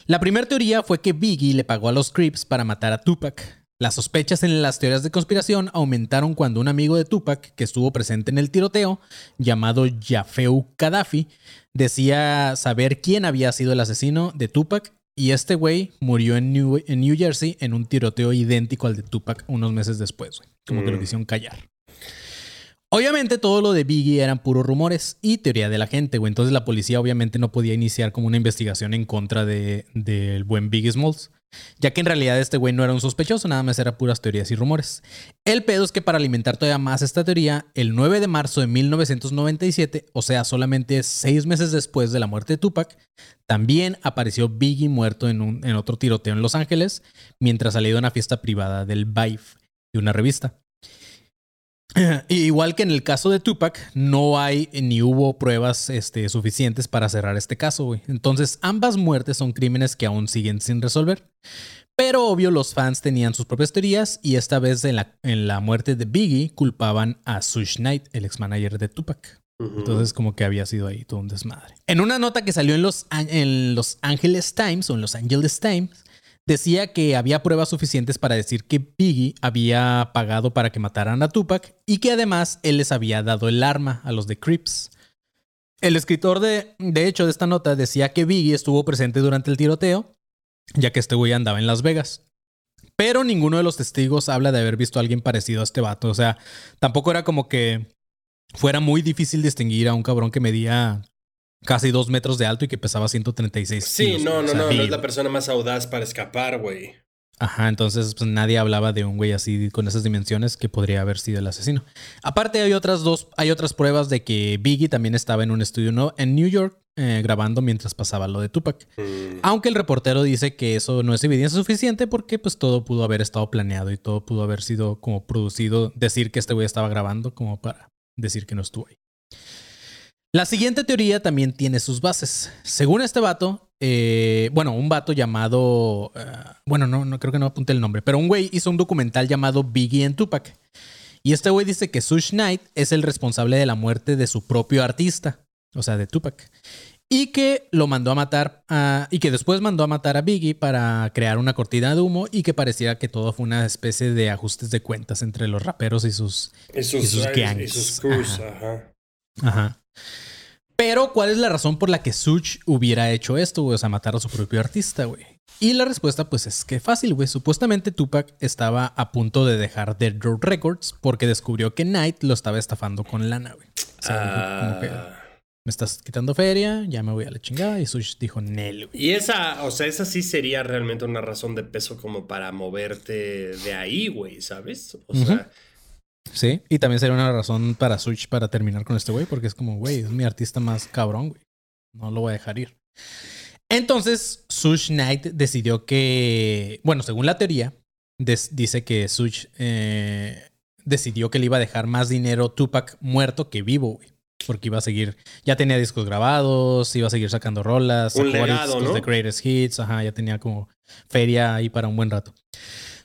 A: La primera teoría fue que Biggie le pagó a los Crips para matar a Tupac. Las sospechas en las teorías de conspiración aumentaron cuando un amigo de Tupac, que estuvo presente en el tiroteo, llamado Jafeu Gaddafi, decía saber quién había sido el asesino de Tupac y este güey murió en New, en New Jersey en un tiroteo idéntico al de Tupac unos meses después, güey. Como que lo
D: Mm.
A: quisieron callar. Obviamente todo lo de Biggie eran puros rumores y teoría de la gente, güey. Entonces la policía obviamente no podía iniciar como una investigación en contra de- del buen Biggie Smalls. Ya que en realidad este güey no era un sospechoso, nada más era puras teorías y rumores. El pedo es que para alimentar todavía más esta teoría, el 9 de marzo de 1997, o sea, solamente seis meses después de la muerte de Tupac, también apareció Biggie muerto en, un- en otro tiroteo en Los Ángeles, mientras salía de una fiesta privada del Vive, de una revista. (clears throat) Igual que en el caso de Tupac, no hay ni hubo pruebas este, suficientes para cerrar este caso, güey. Entonces, ambas muertes son crímenes que aún siguen sin resolver. Pero obvio, los fans tenían sus propias teorías y esta vez en la, en la muerte de Biggie culpaban a Suge Knight, el ex manager de Tupac. Entonces, como que había sido ahí todo un desmadre. En una nota que salió en los, en los Angeles Times o en los Angeles Times, decía que había pruebas suficientes para decir que Biggie había pagado para que mataran a Tupac y que además él les había dado el arma a los de Crips. El escritor de, de hecho de esta nota decía que Biggie estuvo presente durante el tiroteo, ya que este güey andaba en Las Vegas. Pero ninguno de los testigos habla de haber visto a alguien parecido a este vato. O sea, tampoco era como que fuera muy difícil distinguir a un cabrón que medía casi dos metros de alto y que pesaba 136
D: Sí,
A: kilos,
D: no.
A: O
D: no,
A: sea,
D: no, no
A: Biggie,
D: es la persona más audaz para escapar, güey.
A: Ajá, entonces pues, nadie hablaba de un güey así con esas dimensiones que podría haber sido el asesino. Aparte hay otras dos, hay otras pruebas de que Biggie también estaba en un estudio no- en New York eh, grabando mientras pasaba lo de Tupac.
D: Mm.
A: Aunque el reportero dice que eso no es evidencia suficiente porque pues todo pudo haber estado planeado y todo pudo haber sido como producido, decir que este güey estaba grabando como para decir que no estuvo ahí. La siguiente teoría también tiene sus bases. Según este vato, eh, bueno, un vato llamado, eh, bueno, no, no creo que no apunte el nombre, pero un güey hizo un documental llamado Biggie en Tupac. Y este güey dice que Suge Knight es el responsable de la muerte de su propio artista, o sea, de Tupac. Y que lo mandó a matar, a- y que después mandó a matar a Biggie para crear una cortina de humo y que pareciera que todo fue una especie de ajustes de cuentas entre los raperos y sus,
D: Y sus,
A: y sus gangs.
D: y sus crews,
A: Ajá.
D: ajá.
A: Ajá. Pero, ¿cuál es la razón por la que Such hubiera hecho esto, güey? O sea, matar a su propio artista, güey. Y la respuesta, pues, es que fácil, güey. Supuestamente Tupac estaba a punto de dejar Dead Row Records porque descubrió que Knight lo estaba estafando con lana, güey. O sea, dijo como que-
D: Ah,
A: me estás quitando feria, ya me voy a la chingada. Y Sush dijo, Nel, güey.
D: Y esa, o sea, esa sí sería realmente una razón de peso como para moverte de ahí, güey, ¿sabes? O sea,
A: Sí, y también sería una razón para Sush para terminar con este güey, porque es como, güey, es mi artista más cabrón, güey. No lo voy a dejar ir. Entonces, Sush Knight decidió que, bueno, según la teoría, des- dice que Sush eh, decidió que le iba a dejar más dinero Tupac muerto que vivo, güey. Porque iba a seguir, ya tenía discos grabados, iba a seguir sacando rolas,
D: Un
A: sacó
D: legado,
A: discos
D: ¿no?
A: de Greatest Hits, ajá, ya tenía como feria ahí para un buen rato.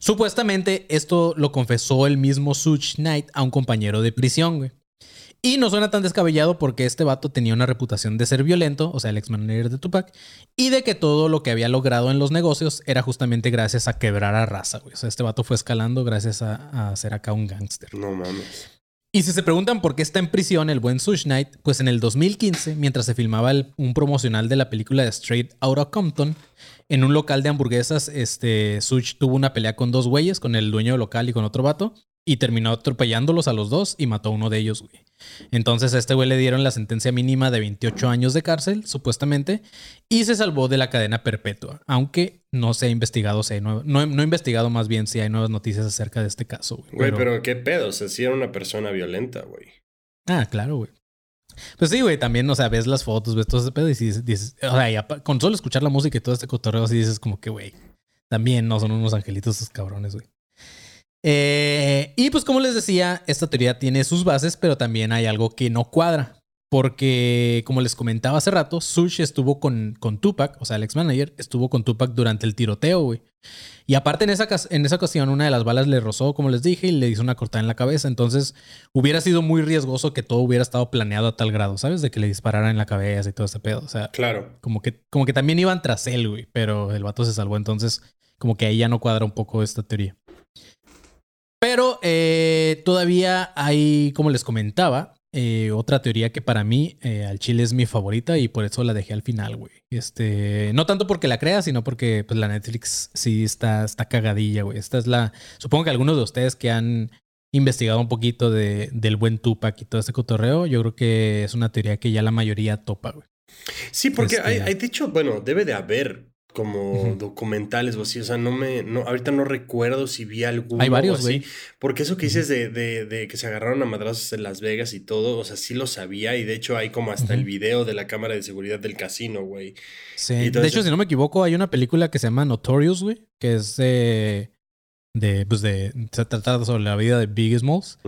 A: Supuestamente esto lo confesó el mismo Such Knight a un compañero de prisión, güey. Y no suena tan descabellado porque este vato tenía una reputación de ser violento, o sea, el ex manager de Tupac, y de que todo lo que había logrado en los negocios era justamente gracias a quebrar a raza, güey. O sea, este vato fue escalando gracias a, a ser acá un gángster.
D: no mames.
A: Y si se preguntan por qué está en prisión el buen Sush Knight, pues en el 2015, mientras se filmaba el- un promocional de la película de Straight Outta Compton, en un local de hamburguesas, este Sush tuvo una pelea con dos güeyes, con el dueño del local y con otro vato, y terminó atropellándolos a los dos y mató a uno de ellos, güey. Entonces a este güey le dieron la sentencia mínima de 28 años de cárcel, supuestamente, y se salvó de la cadena perpetua, aunque no se ha investigado, si hay no, he- no he investigado más bien si hay nuevas noticias acerca de este caso, güey.
D: Güey, pero qué pedo, o sea, sí era una persona violenta, güey.
A: Ah, claro, güey. Pues sí, güey, también, o sea, ves las fotos, ves todo ese pedo y dices, o sea, con solo escuchar la música y todo este cotorreo, sí dices como que, güey, también no son unos angelitos esos cabrones, güey. Eh, y pues como les decía, esta teoría tiene sus bases, pero también hay algo que no cuadra. Porque, como les comentaba hace rato, Sush estuvo con, con Tupac, o sea, el ex manager, estuvo con Tupac durante el tiroteo, güey. Y aparte, en esa, en esa ocasión, una de las balas le rozó, como les dije, y le hizo una cortada en la cabeza. Entonces, hubiera sido muy riesgoso que todo hubiera estado planeado a tal grado, ¿sabes? De que le dispararan en la cabeza y todo ese pedo. O sea,
D: Claro.
A: como que, como que también iban tras él, güey, pero el vato se salvó. Entonces, como que ahí ya no cuadra un poco esta teoría. Pero eh, todavía hay, como les comentaba, eh, otra teoría que para mí eh, al chile es mi favorita y por eso la dejé al final, güey. Este, no tanto porque la crea, sino porque pues, la Netflix sí está, está cagadilla, güey. Esta es la. Supongo que algunos de ustedes que han investigado un poquito de, del buen Tupac y todo este cotorreo, yo creo que es una teoría que ya la mayoría topa, güey.
D: Sí, porque
A: Este-
D: hay, hay, de hecho, bueno, debe de haber como documentales o así. O sea, no me. No, ahorita no recuerdo si vi alguno.
A: Hay varios, güey.
D: Porque eso que dices de, de, de que se agarraron a madrazos en Las Vegas y todo, o sea, sí lo sabía. Y de hecho, hay como hasta el video de la cámara de seguridad del casino, güey.
A: Sí. De hecho, si no me equivoco, hay una película que se llama Notorious, güey, que es de, de, pues de, se trata sobre la vida de Biggie Smalls.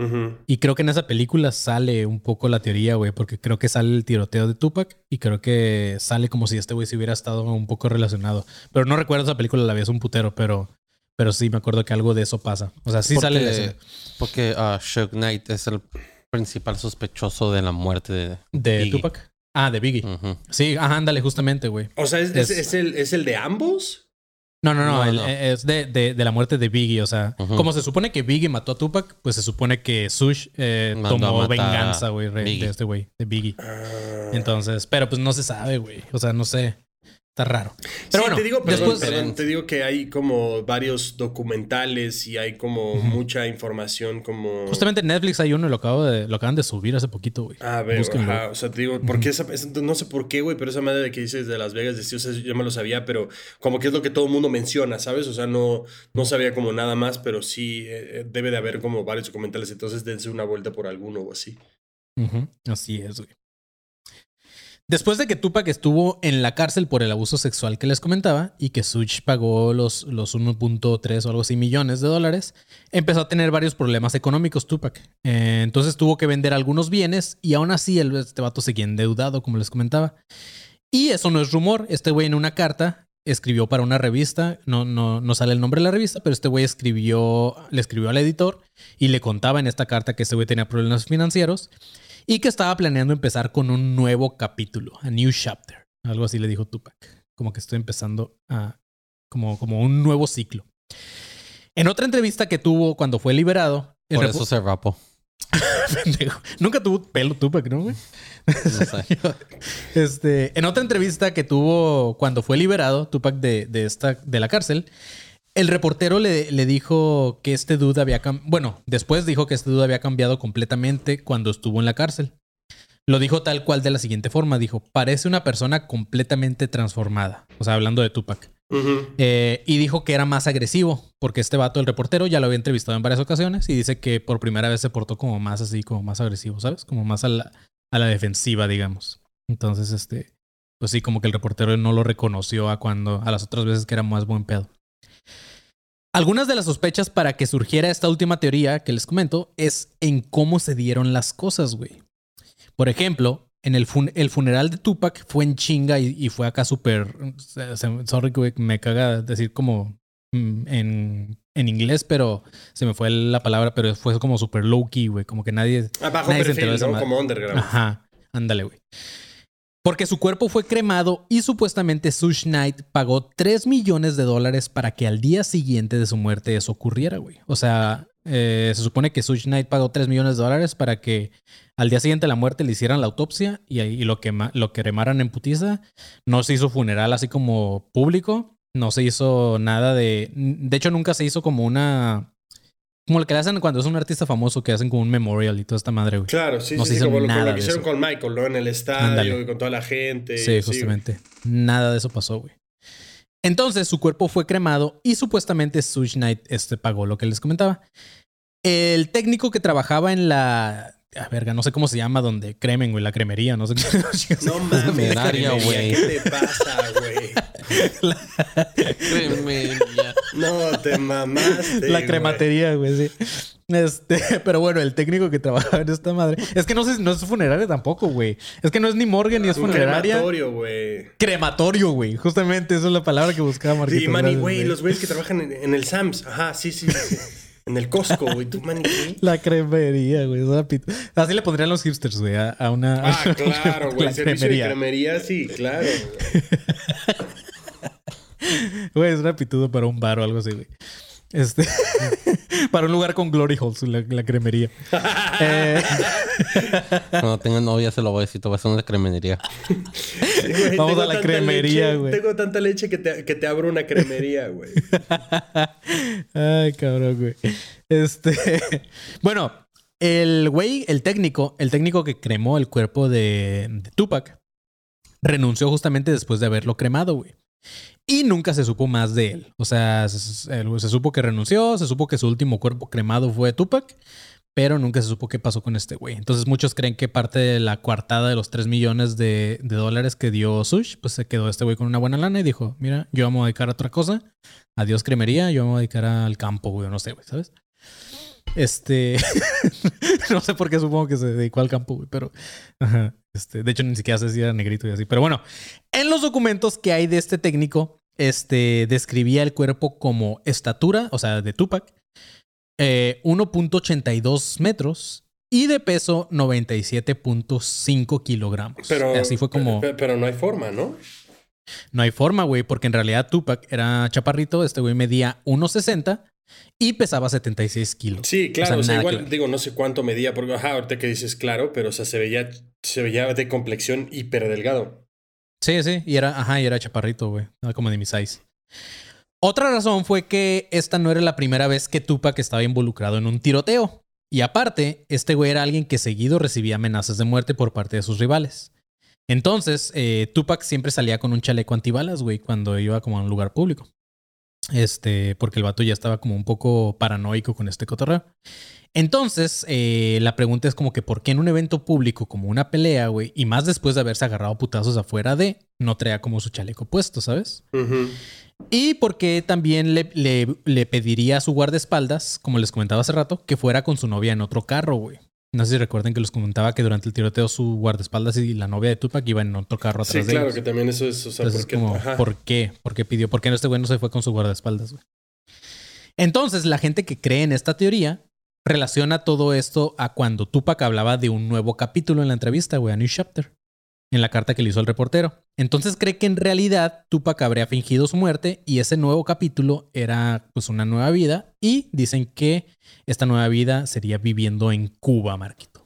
A: Y creo que en esa película sale un poco la teoría, güey, porque creo que sale el tiroteo de Tupac y creo que sale como si este güey se hubiera estado un poco relacionado. Pero no recuerdo esa película, la vi hace un putero, pero, pero sí me acuerdo que algo de eso pasa. O sea, sí sale la escena
E: Porque ah, Suge Knight es el principal sospechoso de la muerte de,
A: de. Tupac. Ah, de Biggie. Sí, ajá, ándale, justamente, güey.
D: O sea, ¿es, es-
A: Es-
D: es el, ¿es el de ambos?
A: No, no, no,
E: No,
A: el-
E: no.
A: es de, de- de la muerte de Biggie. O sea, como se supone que Biggie mató a Tupac, pues se supone que Sush eh, tomó venganza, güey, de este güey, de Biggie. Entonces, pero pues no se sabe, güey. O sea, no sé. Está raro. Pero
D: sí,
A: bueno,
D: te digo, perdón,
A: después-
D: perdón, te digo que hay como varios documentales y hay como mucha información como...
A: Justamente en Netflix hay uno, lo, acabo de, lo acaban de subir hace poquito, güey.
D: A ver, ajá, o sea, te digo, porque esa- no sé por qué, güey, pero esa madre de que dices de Las Vegas, de sí, o sea, yo me lo sabía, pero como que es lo que todo el mundo menciona, ¿sabes? O sea, no, no sabía como nada más, pero sí eh, eh, debe de haber como varios documentales, entonces dense una vuelta por alguno o así.
A: Así es, güey. Después de que Tupac estuvo en la cárcel por el abuso sexual que les comentaba y que Such pagó los, los 1.3 o algo así millones de dólares, empezó a tener varios problemas económicos Tupac. Eh, entonces tuvo que vender algunos bienes y aún así el, este vato seguía endeudado, como les comentaba. Y eso no es rumor. Este güey en una carta escribió para una revista, no, no, no sale el nombre de la revista, pero este güey escribió, le escribió al editor y le contaba en esta carta que este güey tenía problemas financieros y que estaba planeando empezar con un nuevo capítulo, a new chapter. Algo así le dijo Tupac. Como que estoy empezando a como, como un nuevo ciclo. En otra entrevista que tuvo cuando fue liberado, el
E: Por eso se rapó. (laughs)
A: Nunca tuvo pelo Tupac, ¿no, güey?
E: No. (laughs)
A: Este, en otra entrevista que tuvo cuando fue liberado, Tupac de, de, esta, de la cárcel, el reportero le, le dijo que este dude había cambiado. Bueno, después dijo que este dude había cambiado completamente cuando estuvo en la cárcel. lo dijo tal cual de la siguiente forma. Dijo, parece una persona completamente transformada. O sea, hablando de Tupac. Eh, y dijo que era más agresivo, porque este vato, el reportero, ya lo había entrevistado en varias ocasiones y dice que por primera vez se portó como más así, como más agresivo, ¿sabes? Como más a la, a la defensiva, digamos. Entonces, este, pues sí, como que el reportero no lo reconoció a cuando, a las otras veces que era más buen pedo. Algunas de las sospechas para que surgiera esta última teoría que les comento es en cómo se dieron las cosas, güey. Por ejemplo, en el, fun- el funeral de Tupac fue en chinga y, y fue acá súper. Sorry, güey, me caga decir como mm, en, en inglés, pero se me fue la palabra, pero fue como súper low key, güey. Como que nadie.
D: Abajo
A: Nadie se enteró de
D: perfil,
A: esa
D: ¿no? Como underground.
A: Ajá, ándale, güey. Porque su cuerpo fue cremado y supuestamente Suge Knight pagó 3 millones de dólares para que al día siguiente de su muerte eso ocurriera, güey. O sea, eh, se supone que Suge Knight pagó 3 millones de dólares para que al día siguiente de la muerte le hicieran la autopsia y lo, quema- lo cremaran en putiza. No se hizo funeral así como público. No se hizo nada de... De hecho, nunca se hizo como una... Como lo que le hacen cuando es un artista famoso, que hacen como un memorial y toda esta madre, güey.
D: Claro, sí,
A: No
D: sí,
A: se
D: sí,
A: hizo
D: como lo, como
A: nada
D: lo que hicieron
A: eso.
D: con Michael, ¿no? En el estadio y con toda la gente.
A: Sí, justamente. Nada de eso pasó, güey. Entonces su cuerpo fue cremado y supuestamente Suge Knight este, pagó lo que les comentaba. El técnico que trabajaba en la. A verga, no sé cómo se llama donde cremen, güey, la cremería, no sé (laughs) qué.
D: No mames,
E: güey.
D: ¿Qué te pasa, güey?
E: Cremería.
D: No, te mamaste.
A: la crematería, güey, sí. Este, (laughs) pero bueno, el técnico que trabajaba en esta madre. Es que no sé, no es funeraria tampoco, güey. Es que no es ni morgue ni es
D: Un
A: funeraria.
D: crematorio, güey.
A: Crematorio, güey. Justamente esa es la palabra que buscaba Marquito.
D: Sí, Manny, güey, los güeyes que trabajan en, en el Sams. Ajá, sí, sí. sí. (laughs) En el Costco, güey. Tú, Manny, ¿qué? (laughs)
A: La cremería, güey. Así le pondrían los hipsters, güey, a, a una.
D: Ah, (laughs) claro, güey.
A: La
D: Servicio
A: cremería.
D: de cremería, sí, claro. güey. (laughs)
A: Güey, es una pitudo para un bar o algo así, güey. Este. (laughs) para un lugar con glory holes, la, la cremería. (laughs) Eh,
E: Cuando tenga novia se lo voy a decir, te voy a hacer una cremería.
D: Sí, güey,
A: Vamos a la cremería,
D: leche-
A: güey.
D: Tengo tanta leche que te, que te abro una cremería, güey. (laughs)
A: Ay, cabrón, güey. Este. bueno, el güey, el técnico, el técnico que cremó el cuerpo de, de Tupac, renunció justamente después de haberlo cremado, güey. Y nunca se supo más de él. O sea, se, supo que renunció, se supo que su último cuerpo cremado fue Tupac, pero nunca se supo qué pasó con este güey. Entonces muchos creen que parte de la coartada de los 3 millones de, dólares que dio Sush, pues se quedó este güey con una buena lana y dijo, mira, yo me voy a dedicar a otra cosa. Adiós cremería, yo me voy a dedicar al campo, güey, no sé, güey, ¿sabes? Este, (laughs) no sé por qué supongo que se dedicó al campo, güey, pero ajá, este, de hecho ni siquiera sé si era negrito y así, pero bueno, en los documentos que hay de este técnico, este describía el cuerpo como estatura, o sea, de Tupac, eh, 1.82 metros y de peso 97.5 kilogramos.
D: Pero,
A: así fue como
D: Pero, pero no hay forma, ¿no?
A: no hay forma, güey, porque en realidad Tupac era chaparrito, este güey medía 1.60 y pesaba 76 kilos.
D: Sí, claro. O sea, igual, digo, no sé cuánto medía, porque ajá, ahorita que dices claro, pero o sea, se veía, se veía de complexión hiper delgado.
A: Sí, sí, y era, ajá, y era chaparrito, güey, como de mi size. Otra razón fue que esta no era la primera vez que Tupac estaba involucrado en un tiroteo. Y aparte, este güey era alguien que seguido recibía amenazas de muerte por parte de sus rivales. Entonces, eh, Tupac siempre salía con un chaleco antibalas, güey, cuando iba como a un lugar público. Este, porque el vato ya estaba como un poco paranoico con este cotorreo. Entonces, eh, la pregunta es como que ¿por qué en un evento público como una pelea, güey, y más después de haberse agarrado putazos afuera de, no traía como su chaleco puesto, ¿sabes? Y porque también le, le- le pediría a su guardaespaldas, como les comentaba hace rato, que fuera con su novia en otro carro, güey. No sé si recuerden que les comentaba que durante el tiroteo su guardaespaldas y la novia de Tupac iban en otro carro atrás
D: Sí,
A: de
D: claro, que también eso es, o sea,
A: Entonces,
D: porque,
A: como,
D: ajá.
A: ¿por qué? ¿Por qué pidió? ¿Por qué no este güey no se fue con su guardaespaldas, güey? Entonces, la gente que cree en esta teoría relaciona todo esto a cuando Tupac hablaba de un nuevo capítulo en la entrevista, güey, a New Chapter, en la carta que le hizo al reportero. Entonces cree que en realidad Tupac habría fingido su muerte y ese nuevo capítulo era pues una nueva vida y dicen que esta nueva vida sería viviendo en Cuba, Marquito.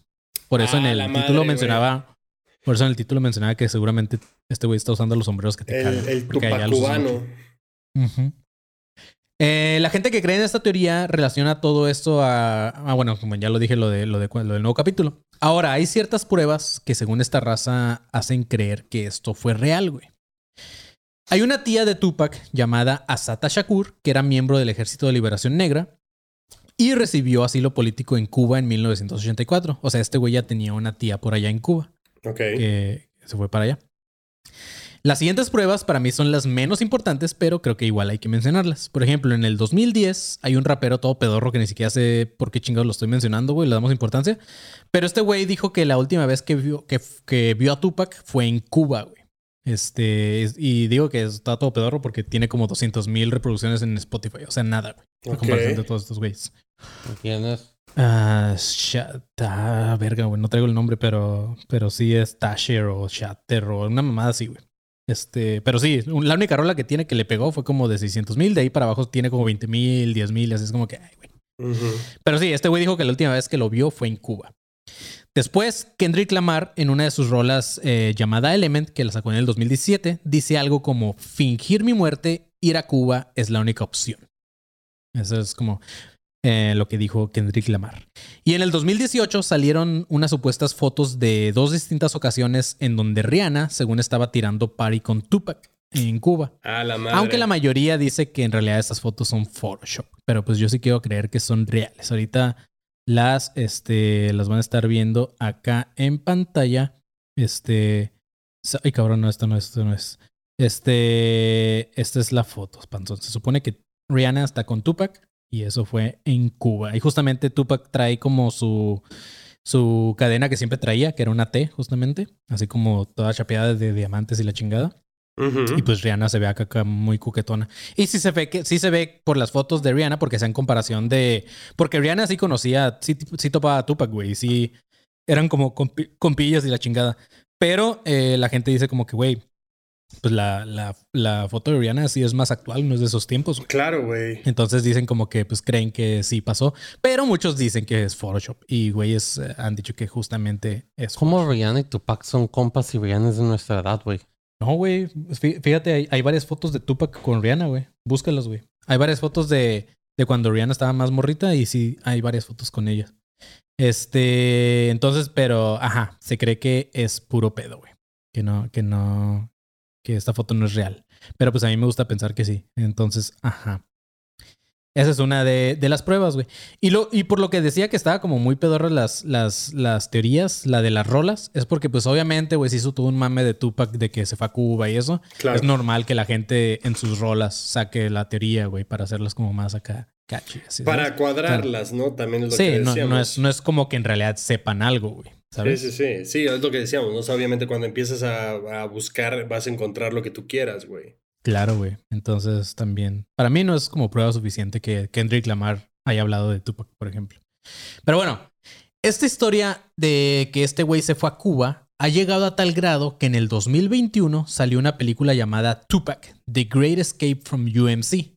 A: Por eso
D: Ah,
A: en el
D: la
A: título
D: madre, güey.
A: mencionaba, por eso en el título mencionaba que seguramente este güey está usando los sombreros que te cagan.
D: El, el Tupac cubano.
A: Eh, la gente que cree en esta teoría relaciona todo esto a, a, bueno, como ya lo dije, lo, de, lo, de, lo del nuevo capítulo. Ahora, hay ciertas pruebas que según esta raza hacen creer que esto fue real, güey. Hay una tía de Tupac llamada Asata Shakur, que era miembro del Ejército de Liberación Negra y recibió asilo político en Cuba en 1984. O sea, este güey ya tenía una tía por allá en Cuba
D: Ok.
A: que se fue para allá. Las siguientes pruebas para mí son las menos importantes, pero creo que igual hay que mencionarlas. Por ejemplo, en el 2010 hay un rapero todo pedorro que ni siquiera sé por qué chingados lo estoy mencionando, güey, le damos importancia. Pero este güey dijo que la última vez que vio, que, que vio a Tupac fue en Cuba, güey. Este, es- y digo que está todo pedorro porque tiene como 200 mil reproducciones en Spotify. O sea, nada, güey. A
D: Ok.
A: comparación de todos estos güeyes.
E: ¿Quién es?
A: Ah, Shat- ah, verga, güey. No traigo el nombre, pero, pero sí es Tasher o Shatter o una mamada así, güey. Este, pero sí, la única rola que tiene que le pegó fue como de 600 mil. De ahí para abajo tiene como 20 mil, 10 mil. Así es como que, ay, güey.
D: Ujú.
A: Pero sí, este güey dijo que la última vez que lo vio fue en Cuba. Después, Kendrick Lamar, en una de sus rolas eh, llamada Element, que la sacó en el 2017, dice algo como: Fingir mi muerte, ir a Cuba es la única opción. Eso es como eh, lo que dijo Kendrick Lamar. Y en el 2018 salieron unas supuestas fotos de dos distintas ocasiones en donde Rihanna, según estaba tirando party con Tupac en Cuba.
D: A la madre.
A: Aunque la mayoría dice que en realidad estas fotos son Photoshop. Pero pues yo sí quiero creer que son reales. Ahorita las, este, las van a estar viendo acá en pantalla. Este. Ay, cabrón, no, esto no es, esto no es. Este. Esta es la foto, panzón. Se supone que Rihanna está con Tupac y eso fue en Cuba. Y justamente Tupac trae como su. Su cadena que siempre traía, que era una T, justamente. Así como toda chapeada de diamantes y la chingada. Y pues Rihanna se ve acá, acá muy coquetona. Y sí se ve que sí se ve por las fotos de Rihanna, porque sea en comparación de. Porque Rihanna sí conocía, sí, sí topaba a Tupac, güey. Sí eran como compi- compillas y la chingada. Pero eh, la gente dice como que, güey, pues la, la, la foto de Rihanna sí es más actual, no es de esos tiempos. güey.
D: Claro, güey.
A: Entonces dicen como que pues creen que sí pasó. Pero muchos dicen que es Photoshop. Y güeyes eh, han dicho que justamente es
E: ¿Cómo Rihanna y Tupac son compas y Rihanna es de nuestra edad, güey?
A: No, güey. Fí- Fíjate, hay, hay varias fotos de Tupac con Rihanna, güey. Búscalas, güey. Hay varias fotos de, de cuando Rihanna estaba más morrita y sí, hay varias fotos con ella. Este, entonces, pero, ajá, se cree que es puro pedo, güey. Que no, que no, que esta foto no es real. Pero pues a mí me gusta pensar que sí. Entonces, ajá. Esa es una de, de las pruebas, güey. Y, lo, y por lo que decía que estaba como muy pedorra las, las, las teorías, la de las rolas, es porque pues obviamente, güey, se hizo todo un mame de Tupac de que se fue a Cuba y eso.
D: Claro.
A: Es normal que la gente en sus rolas saque la teoría, güey, para hacerlas como más acá catchy. así,
D: Para
A: ¿sabes?
D: cuadrarlas, ¿no? También es lo
A: Sí,
D: que
A: no,
D: decíamos.
A: no, es, no es como que en realidad sepan algo, güey. ¿Sabes?
D: Sí, sí, sí. Sí, es lo que decíamos, ¿no? O sea, obviamente cuando empiezas a, a buscar vas a encontrar lo que tú quieras, güey.
A: Claro, güey. Entonces también, para mí no es como prueba suficiente que Kendrick Lamar haya hablado de Tupac, por ejemplo. Pero bueno, esta historia de que este güey se fue a Cuba ha llegado a tal grado que en el 2021 salió una película llamada Tupac, The Great Escape from UMC.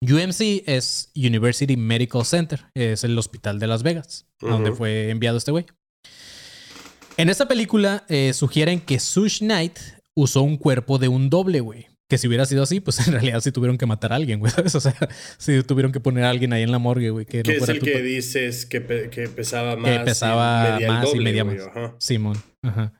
A: UMC es University Medical Center, es el hospital de Las Vegas, donde fue enviado este güey. En esta película eh, sugieren que Suge Knight usó un cuerpo de un doble, güey. Que si hubiera sido así, pues (laughs) en realidad sí tuvieron que matar a alguien, güey. ¿sabes? O sea, (laughs) sí tuvieron que poner a alguien ahí en la morgue, güey. Que no
D: Que es el que dices que, pe- que pesaba más. y
A: pesaba
D: el
A: más y medía
D: güey,
A: más.
D: ajá.
A: Simón. Ajá.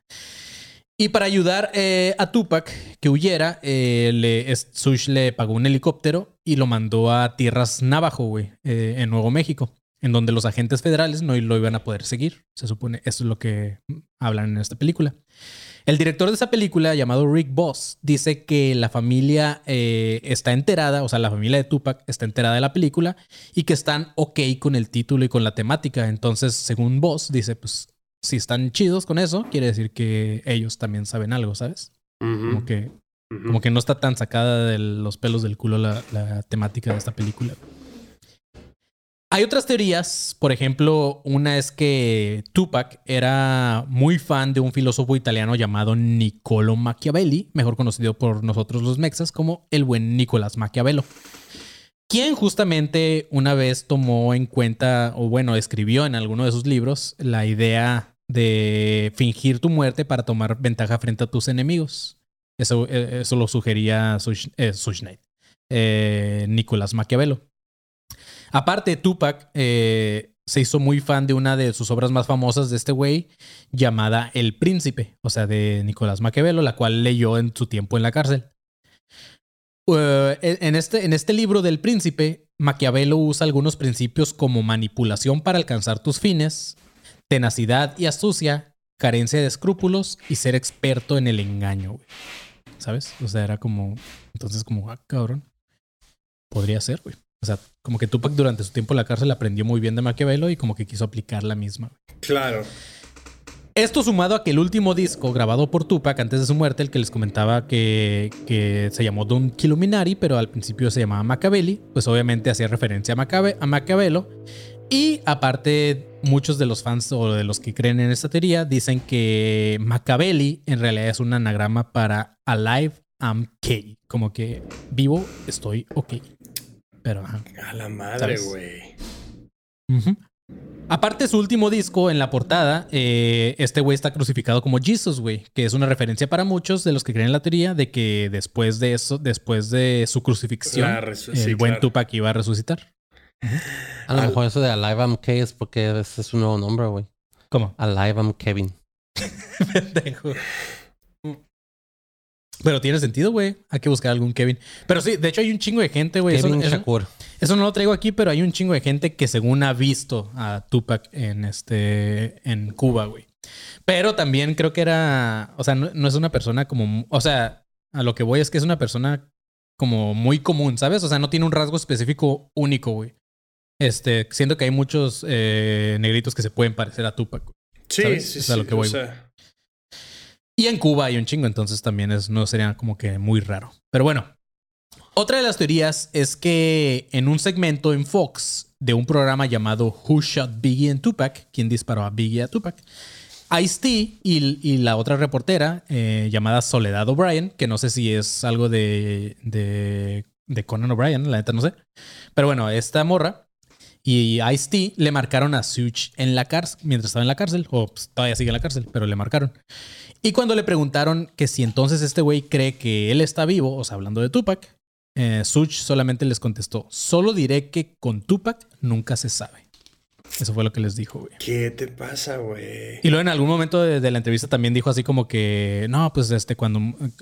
A: Y para ayudar eh, a Tupac que huyera, eh, le, Sush le pagó un helicóptero y lo mandó a tierras Navajo, güey, eh, en Nuevo México, en donde los agentes federales no lo iban a poder seguir. Se supone, eso es lo que hablan en esta película. El director de esa película, llamado Rick Boss, dice que la familia eh, está enterada, o sea, la familia de Tupac está enterada de la película y que están ok con el título y con la temática. Entonces, según Boss, dice, pues, si están chidos con eso, quiere decir que ellos también saben algo, ¿sabes? Como que, como que no está tan sacada de los pelos del culo la, la temática de esta película. Hay otras teorías, por ejemplo, una es que Tupac era muy fan de un filósofo italiano llamado Niccolo Machiavelli, mejor conocido por nosotros los mexas como el buen Nicolás Maquiavelo, quien justamente una vez tomó en cuenta, o bueno, escribió en alguno de sus libros la idea de fingir tu muerte para tomar ventaja frente a tus enemigos. Eso, eh, eso lo sugería Sush, eh, eh, Nicolás Maquiavelo. Aparte, Tupac eh, se hizo muy fan de una de sus obras más famosas de este güey, llamada El Príncipe, o sea, de Nicolás Maquiavelo, la cual leyó en su tiempo en la cárcel. Uh, en, este, en este libro del Príncipe, Maquiavelo usa algunos principios como manipulación para alcanzar tus fines, tenacidad y astucia, carencia de escrúpulos y ser experto en el engaño, güey. ¿Sabes? O sea, era como. Entonces, como, ah, cabrón. Podría ser, güey. O sea, como que Tupac durante su tiempo en la cárcel aprendió muy bien de Maquiavelo y como que quiso aplicar la misma.
D: Claro.
A: Esto sumado a que el último disco grabado por Tupac antes de su muerte, el que les comentaba que, que se llamó Don Kiluminari, pero al principio se llamaba Machiavelli, pues obviamente hacía referencia a, Macabe- a Maquiavelo. Y aparte, muchos de los fans o de los que creen en esta teoría dicen que Machiavelli en realidad es un anagrama para Alive I'm K, como que vivo, estoy ok. Pero ajá.
D: A la madre, güey.
A: Aparte, su último disco en la portada, eh, este güey está crucificado como Jesus, güey, que es una referencia para muchos de los que creen en la teoría de que después de eso, después de su crucifixión, el
D: sí,
A: buen
D: claro.
A: Tupac iba a resucitar.
E: A lo
D: Al-
E: mejor eso de Alive I'm K es porque ese es su nuevo nombre, güey.
A: ¿Cómo?
E: Alive I'm Kevin. (laughs)
A: Pendejo. Pero tiene sentido, güey. Hay que buscar algún Kevin. Pero sí, de hecho hay un chingo de gente, güey. Eso,
E: Kevin
A: eso-
E: Shakur.
A: eso no lo traigo aquí, pero hay un chingo de gente que según ha visto a Tupac en este en Cuba, güey. Pero también creo que era, o sea, no, no es una persona como, o sea, a lo que voy es que es una persona como muy común, ¿sabes? O sea, no tiene un rasgo específico único, güey. Este, siento que hay muchos eh, negritos que se pueden parecer a Tupac. güey.
D: Sí,
A: ¿Sabes?
D: sí,
A: Es a
D: sí.
A: lo que
D: o
A: voy,
D: sea,
A: Y en Cuba hay un chingo, entonces también es, no sería como que muy raro. Pero bueno, otra de las teorías es que en un segmento en Fox de un programa llamado Who Shot Biggie and Tupac, ¿quién disparó a Biggie y a Tupac? Ice-T y, y la otra reportera eh, llamada Soledad O'Brien, que no sé si es algo de, de, de Conan O'Brien, la neta no sé. Pero bueno, esta morra y Ice-T le marcaron a Such en la cárcel, mientras estaba en la cárcel, o pues, todavía sigue en la cárcel, pero le marcaron. Y cuando le preguntaron que si entonces este güey cree que él está vivo, o sea, hablando de Tupac, eh, Such solamente les contestó, solo diré que con Tupac nunca se sabe. Eso fue lo que les dijo, güey.
D: ¿qué te pasa, güey?
A: Y luego en algún momento de, de la entrevista también dijo así como que, no, pues este, cuando,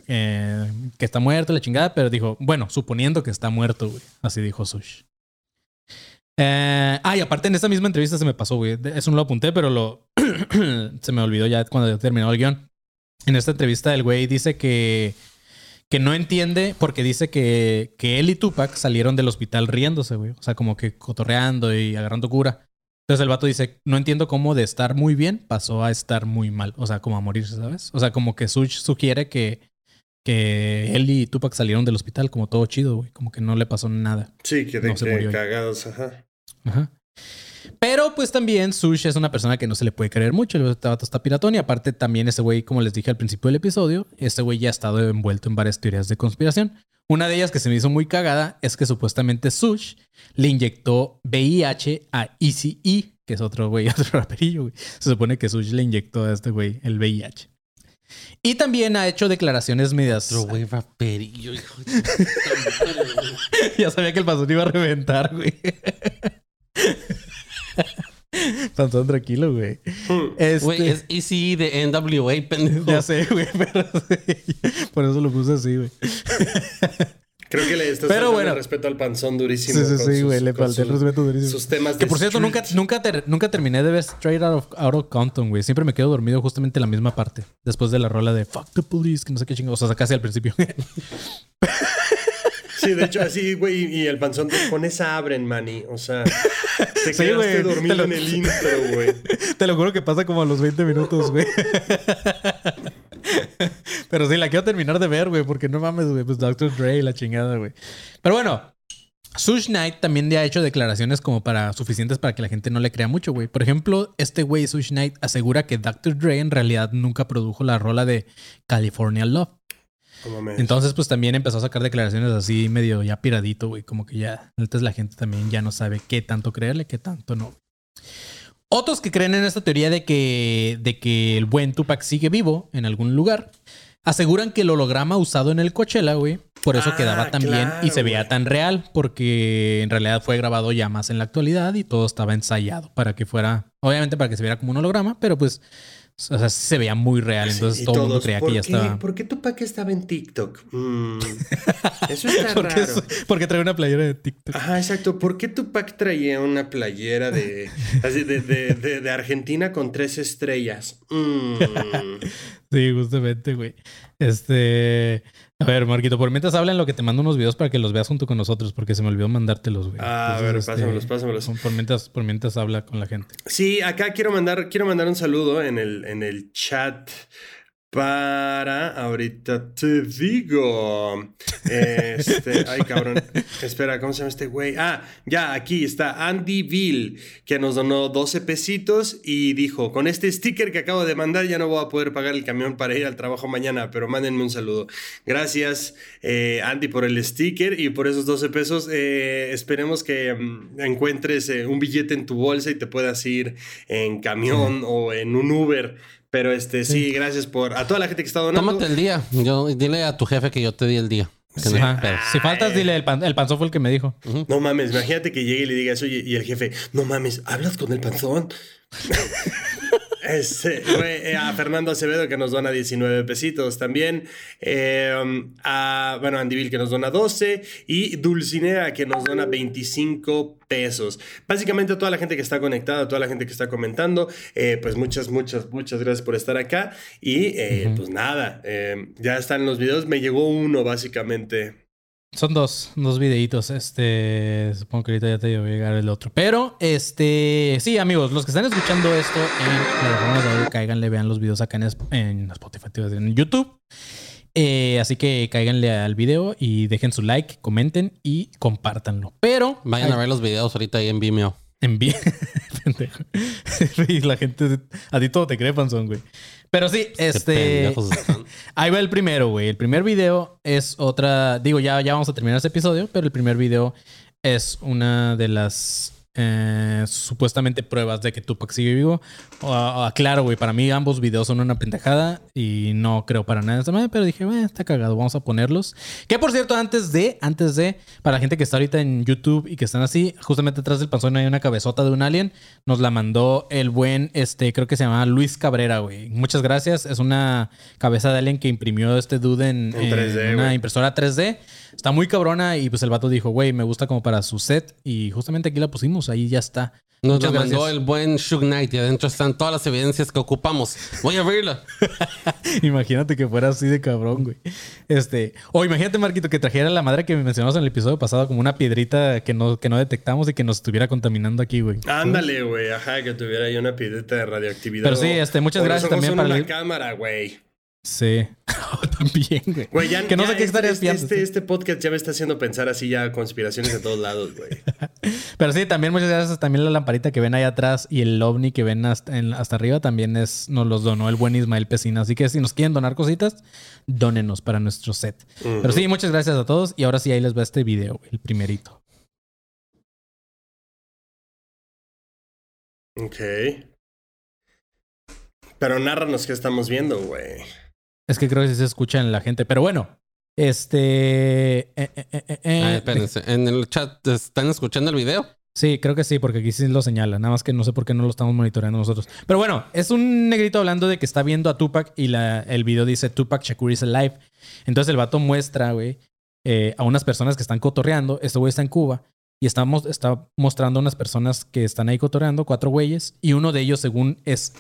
A: eh, que está muerto, la chingada, pero dijo, bueno, suponiendo que está muerto, güey. Así dijo Sush. Eh, ah, y aparte en esta misma entrevista se me pasó, güey. Eso no lo apunté, pero lo (clears throat) se me olvidó ya cuando terminó el guion. En esta entrevista el güey dice que, que no entiende porque dice que, que él y Tupac salieron del hospital riéndose, güey. O sea, como que cotorreando y agarrando cura. Entonces el vato dice, no entiendo cómo de estar muy bien pasó a estar muy mal. O sea, como a morirse, ¿sabes? O sea, como que Such sugiere que, que él y Tupac salieron del hospital como todo chido, güey. Como que no le pasó nada.
D: Sí, que de
A: No
D: que cagados, ajá.
A: Ajá. Pero pues también Sush es una persona que no se le puede creer mucho. El vato está piratón y aparte también ese güey, como les dije al principio del episodio, este güey ya ha estado envuelto en varias teorías de conspiración. Una de ellas que se me hizo muy cagada es que supuestamente Sush le inyectó VIH a Easy E, que es otro güey, (laughs) otro raperillo, güey. Se supone que Sush le inyectó a este güey el VIH. Y también ha hecho declaraciones medias...
E: Otro güey raperillo, hijo de puta madre, güey. (laughs)
A: ya sabía que el panzón iba a reventar, güey. (laughs) panzón tranquilo, güey. Este...
E: Güey, es Easy de NWA, pendejo.
A: Ya sé, güey, pero por eso lo puse así, güey.
D: Creo que le estás
A: Pero bueno.
D: el respeto al panzón durísimo.
A: Sí, sí, sí,
D: sus-
A: güey, le falté el respeto durísimo.
D: Sus temas
A: Que
D: de
A: por cierto, nunca,
D: street.
A: nunca, ter- nunca terminé de ver Straight Out of, Out of Compton, güey. Siempre me quedo dormido justamente en la misma parte. Después de la rola de Fuck the Police, que no sé qué chingados. O sea, casi al principio.
D: Sí, de hecho, así, güey, y el panzón te- con esa abren, mani. O sea, te
A: Sí,
D: quedaste dormido
A: lo-
D: en el intro, güey. (laughs)
A: Te lo juro que pasa como a los 20 minutos, güey. Pero sí, la quiero terminar de ver, güey, porque no mames, güey. Pues Dr. Dre y la chingada, güey. Pero bueno, Sush Knight también le ha hecho declaraciones como para suficientes para que la gente no le crea mucho, güey. Por ejemplo, este güey, Sush Knight, asegura que Dr. Dre en realidad nunca produjo la rola de California Love. Entonces, pues también empezó a sacar declaraciones así medio ya piradito, güey. Como que ya, entonces la gente también ya no sabe qué tanto creerle, qué tanto no. Otros que creen en esta teoría de que, de que el buen Tupac sigue vivo en algún lugar, aseguran que el holograma usado en el Coachella, güey, por eso
D: Ah,
A: quedaba tan bien y se veía
D: güey.
A: tan real, porque en realidad fue grabado ya más en la actualidad y todo estaba ensayado para que fuera, obviamente para que se viera como un holograma, pero pues, o sea, se veía muy real, entonces todo el mundo creía
D: ¿por
A: que ya
D: qué?
A: estaba.
D: ¿Por qué Tupac estaba en TikTok? Mm, (laughs) eso está raro.
A: porque trae una playera de TikTok.
D: Ajá, exacto. ¿Por qué Tupac traía una playera de, (laughs) así de, de- de- de Argentina con tres estrellas? Mm. (laughs)
A: Sí, justamente, güey. Este. A ver, Marquito, por mientras habla en lo que te mando unos videos para que los veas junto con nosotros, porque se me olvidó mandártelos, güey.
D: Ah, a
A: Entonces,
D: ver,
A: este,
D: pásamelos, pásamelos.
A: Por mientras, por mientras habla con la gente.
D: Sí, acá quiero mandar, quiero mandar un saludo en el, en el chat para, ahorita te digo, este, (laughs) ay cabrón, espera, ¿cómo se llama este güey? Ah, ya, aquí está Andy Bill, que nos donó 12 pesitos y dijo, con este sticker que acabo de mandar ya no voy a poder pagar el camión para ir al trabajo mañana, pero mándenme un saludo. Gracias, eh, Andy, por el sticker y por esos 12 pesos. Eh, esperemos que mm, encuentres eh, un billete en tu bolsa y te puedas ir en camión (laughs) o en un Uber. Pero este, sí, gracias por a toda la gente que está donando.
E: Tómate el día. Yo, dile a tu jefe que yo te di el día. No.
A: Si faltas, dile, el, pan, el panzón fue el que me dijo.
D: No mames, imagínate que llegue y le digas, oye, y el jefe, no mames, ¿hablas con el panzón? Este, eh, a Fernando Acevedo que nos dona 19 pesitos también. Eh, a, bueno, Andy Bill que nos dona 12. Y Dulcinea que nos dona 25 pesos. Básicamente a toda la gente que está conectada, a toda la gente que está comentando, eh, pues muchas, muchas, muchas gracias por estar acá. Y eh, pues nada, eh, ya están los videos. Me llegó uno básicamente.
A: Son dos, dos videitos. Este, supongo que ahorita ya te va a llegar el otro. Pero, este, sí, amigos, los que están escuchando esto en plataformas de audio, cáiganle, vean los videos acá en, en Spotify, en YouTube. Eh, así que cáiganle al video y dejen su like, comenten y compártanlo. Pero,
E: Vayan a ver los videos ahorita ahí en Vimeo.
A: Envíen. (laughs) Pendejo. (laughs) y la gente, a ti todo te cree, panzón, güey. Pero sí, este. (laughs) Ahí va el primero, güey. El primer video es otra. Digo, ya, ya vamos a terminar este episodio, pero el primer video es una de las eh, supuestamente pruebas de que Tupac sigue vivo. O- o- Aclaro, güey, para mí ambos videos son una pendejada y no creo para nada esta pero dije, "Bueno, está cagado, vamos a ponerlos. Que por cierto, antes de, antes de, para la gente que está ahorita en YouTube y que están así, justamente atrás del panzón hay una cabezota de un alien. Nos la mandó el buen, este, creo que se llama Luis Cabrera, güey. Muchas gracias. Es una cabeza de alien que imprimió este dude en,
D: En 3D,
A: en una impresora 3D. Está muy cabrona y pues el vato dijo, güey, me gusta como para su set y justamente aquí la pusimos, ahí ya está.
E: Nos
A: Muchas
E: lo mandó
A: gracias.
E: el buen Shug Knight y adentro están todas las evidencias que ocupamos. Voy a abrirla. (laughs)
A: imagínate que fuera así de cabrón, güey. Este, o imagínate, Marquito, que trajera la madre que mencionamos en el episodio pasado como una piedrita que no, que no detectamos y que nos estuviera contamminando aquí, güey.
D: Ándale, güey, ajá, que tuviera ahí una piedrita de radioactividad.
A: Pero sí, este, muchas
D: o
A: gracias también para
D: una
A: el-
D: cámara, güey.
A: Sí. (laughs) También, güey.
D: Güey, ya,
A: que no
D: ya
A: sé qué
D: este,
A: estaría
D: este,
A: espiando.
D: este, este podcast ya me está haciendo pensar así ya conspiraciones de todos lados, güey. (laughs)
A: Pero sí, también muchas gracias. También la lamparita que ven ahí atrás y el ovni que ven hasta, en- hasta arriba también es, nos los donó el buen Ismael Pesina. Así que si nos quieren donar cositas, dónenos para nuestro set. Pero sí, muchas gracias a todos. Y ahora sí, ahí les va este video, el primerito.
D: Ok. Pero nárranos qué estamos viendo, güey.
A: Es que creo que sí se escucha en la gente. Pero bueno, este... eh, eh, eh, eh,
E: Ah, espérense. En el chat están escuchando el video.
A: Sí, creo que sí, porque aquí sí lo señala. Nada más que no sé por qué no lo estamos monitoreando nosotros. Pero bueno, es un negrito hablando de que está viendo a Tupac y la, el video dice Tupac Shakur is alive. Entonces el vato muestra, güey, eh, a unas personas que están cotorreando. Este güey está en Cuba y estamos, está mostrando a unas personas que están ahí cotorreando, cuatro güeyes, y uno de ellos, según, es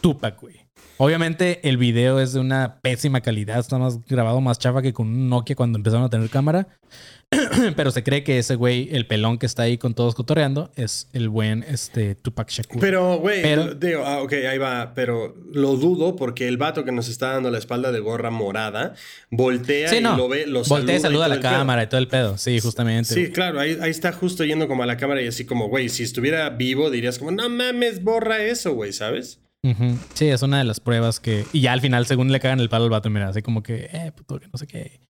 A: Tupac, güey. Obviamente el video es de una pésima calidad, está más grabado más chafa que con un Nokia cuando empezaron a tener cámara. (clears throat) Pero se cree que ese güey, el pelón que está ahí con todos cotorreando, es el buen este, Tupac Shakur.
D: Pero, güey,
A: Pero-
D: digo, ah, ok, ahí va, pero lo dudo porque el vato que nos está dando la espalda de gorra morada voltea
A: sí, no.
D: y lo ve, lo
A: Voltea y saluda a la
D: pedo.
A: cámara y todo el pedo. Sí, justamente.
D: Sí, claro, ahí, ahí está justo yendo como a la cámara y así como, güey, si estuviera vivo dirías como, no mames, borra eso, güey, ¿sabes?
A: Sí, es una de las pruebas que. Y ya al final, según le cagan el palo al vato, mira, así como que, eh, puto, que no sé qué.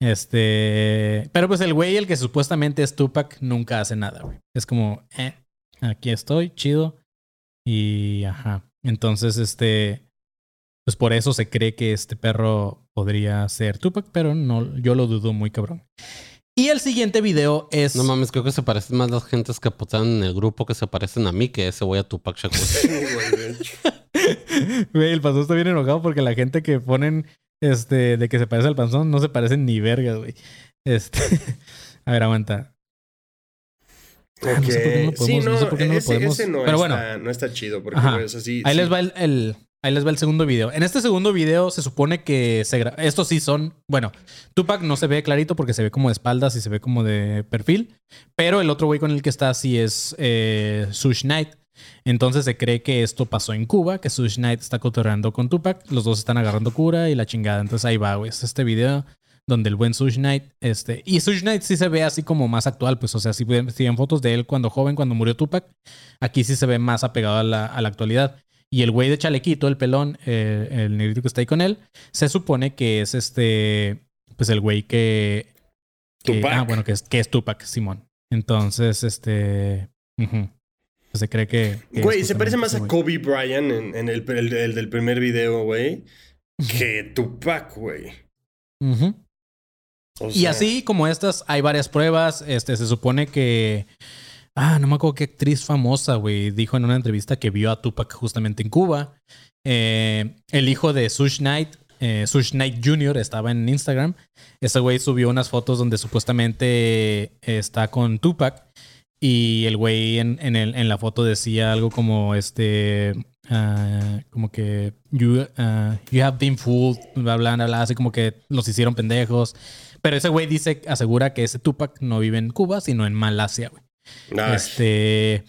A: Este. Pero pues el güey, el que supuestamente es Tupac, nunca hace nada, güey. Es como, eh, aquí estoy, chido. Y ajá. Entonces, este. pues por eso se cree que este perro podría ser Tupac, pero no, yo lo dudo muy cabrón. Y el siguiente video es.
E: No mames, creo que se parecen más las gentes que apostaron en el grupo que se parecen a mí que ese voy a Tupac Shakur. (laughs) (laughs)
D: Güey,
A: el panzón está bien enojado porque la gente que ponen este de que se parece al panzón no se parecen ni vergas, güey. Este. (laughs) A ver, aguanta. Ah, no sé por qué no lo
D: Ok. Sí,
A: podemos-
D: no,
A: no sé por qué no lo
D: ese,
A: podemos-
D: ese no,
A: pero
D: está, no está chido porque,
A: Ajá.
D: güey, o sea, sí-
A: Ahí
D: sí.
A: les va el, el- ahí les va el segundo video. En este segundo video se supone que se estos sí son, bueno, Tupac no se ve clarito porque se ve como de espaldas y se ve como de perfil, pero el otro güey con el que está sí es eh, Suge Knight. Entonces se cree que esto pasó en Cuba, que Suge Knight está cotorreando con Tupac, los dos están agarrando cura y la chingada. Entonces ahí va, güey, es este video donde el buen Suge Knight, este, y Suge Knight sí se ve así como más actual, pues, o sea, si ven, si ven fotos de él cuando joven, cuando murió Tupac, aquí sí se ve más apegado a la, a la actualidad. Y el güey de chalequito, el pelón, eh, el negrito que está ahí con él, se supone que es este, pues el güey que... que-
D: Tupac.
A: ah, bueno, que es, que es Tupac, Simón. Entonces, este... ujú. Se cree que...
D: Güey, se parece más a. Kobe Bryant en, en el, el- el del primer video, güey, que Tupac, güey. O
A: Y así como estas, hay varias pruebas. Este, se supone que. Ah, no me acuerdo qué actriz famosa, güey, dijo en una entrevista que vio a Tupac justamente en Cuba. Eh, el hijo de Suge Knight, eh, Suge Knight Jr., estaba en Instagram. Ese güey subió unas fotos donde supuestamente está con Tupac. Y el güey en, en, la foto decía algo como este. ah, como que you, ah, you have been fooled, bla, así como que los hicieron pendejos. Pero ese güey dice, asegura que ese Tupac no vive en Cuba, sino en Malasia, güey.
D: Ay,
A: Este.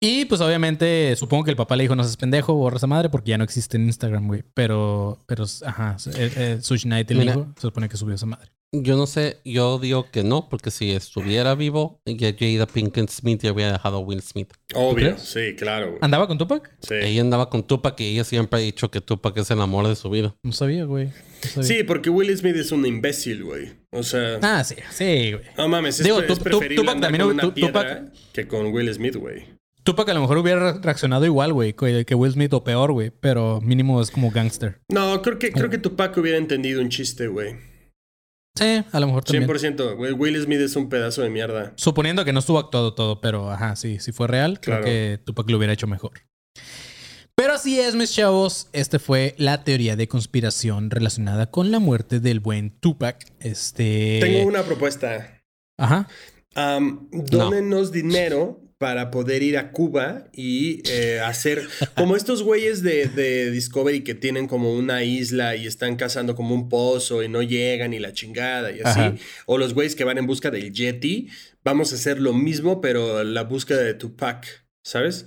A: Y pues obviamente supongo que el papá le dijo no seas pendejo, borra esa madre porque ya no existe en Instagram, güey. Pero, pero, ajá, eh, eh, Sushi el
E: Mira.
A: hijo, se supone que subió esa madre.
E: Yo no sé, yo digo que no, porque si estuviera vivo, ya Jada Pinkett Smith ya había dejado a Will Smith.
D: obvio, sí, claro, güey.
A: ¿Andaba con Tupac?
D: Sí.
E: Ella andaba con Tupac y ella siempre ha dicho que Tupac es el amor de su vida.
A: No sabía, güey. No sabía.
D: Sí, porque Will Smith es un imbécil, güey. O sea,
A: Ah, sí, sí, güey.
D: no mames, es,
A: digo,
D: es preferible
A: Tupac
D: andar
A: también,
D: con una piedra
A: Tupac-
D: que con Will Smith, güey.
A: Tupac a lo mejor hubiera reaccionado igual, güey, que que Will Smith o peor, güey. Pero mínimo es como gangster.
D: No, creo que, creo que Tupac hubiera entendido un chiste, güey.
A: Sí, a lo mejor también.
D: 100%, güey. Will Smith es un pedazo de mierda.
A: Suponiendo que no estuvo actuado todo, pero ajá, sí, si fue real,
D: Claro.
A: creo que Tupac lo hubiera hecho mejor. Pero así es, mis chavos. Este fue la teoría de conspiración relacionada con la muerte del buen Tupac. Este.
D: Tengo una propuesta.
A: Ajá.
D: Am, dónenos dinero para poder ir a Cuba y eh, hacer (laughs) como estos güeyes de, de Discovery que tienen como una isla y están cazando como un pozo y no llegan y la chingada y así.
A: Ajá.
D: O los güeyes que van en busca del Yeti. Vamos a hacer lo mismo, pero la búsqueda de Tupac, ¿sabes?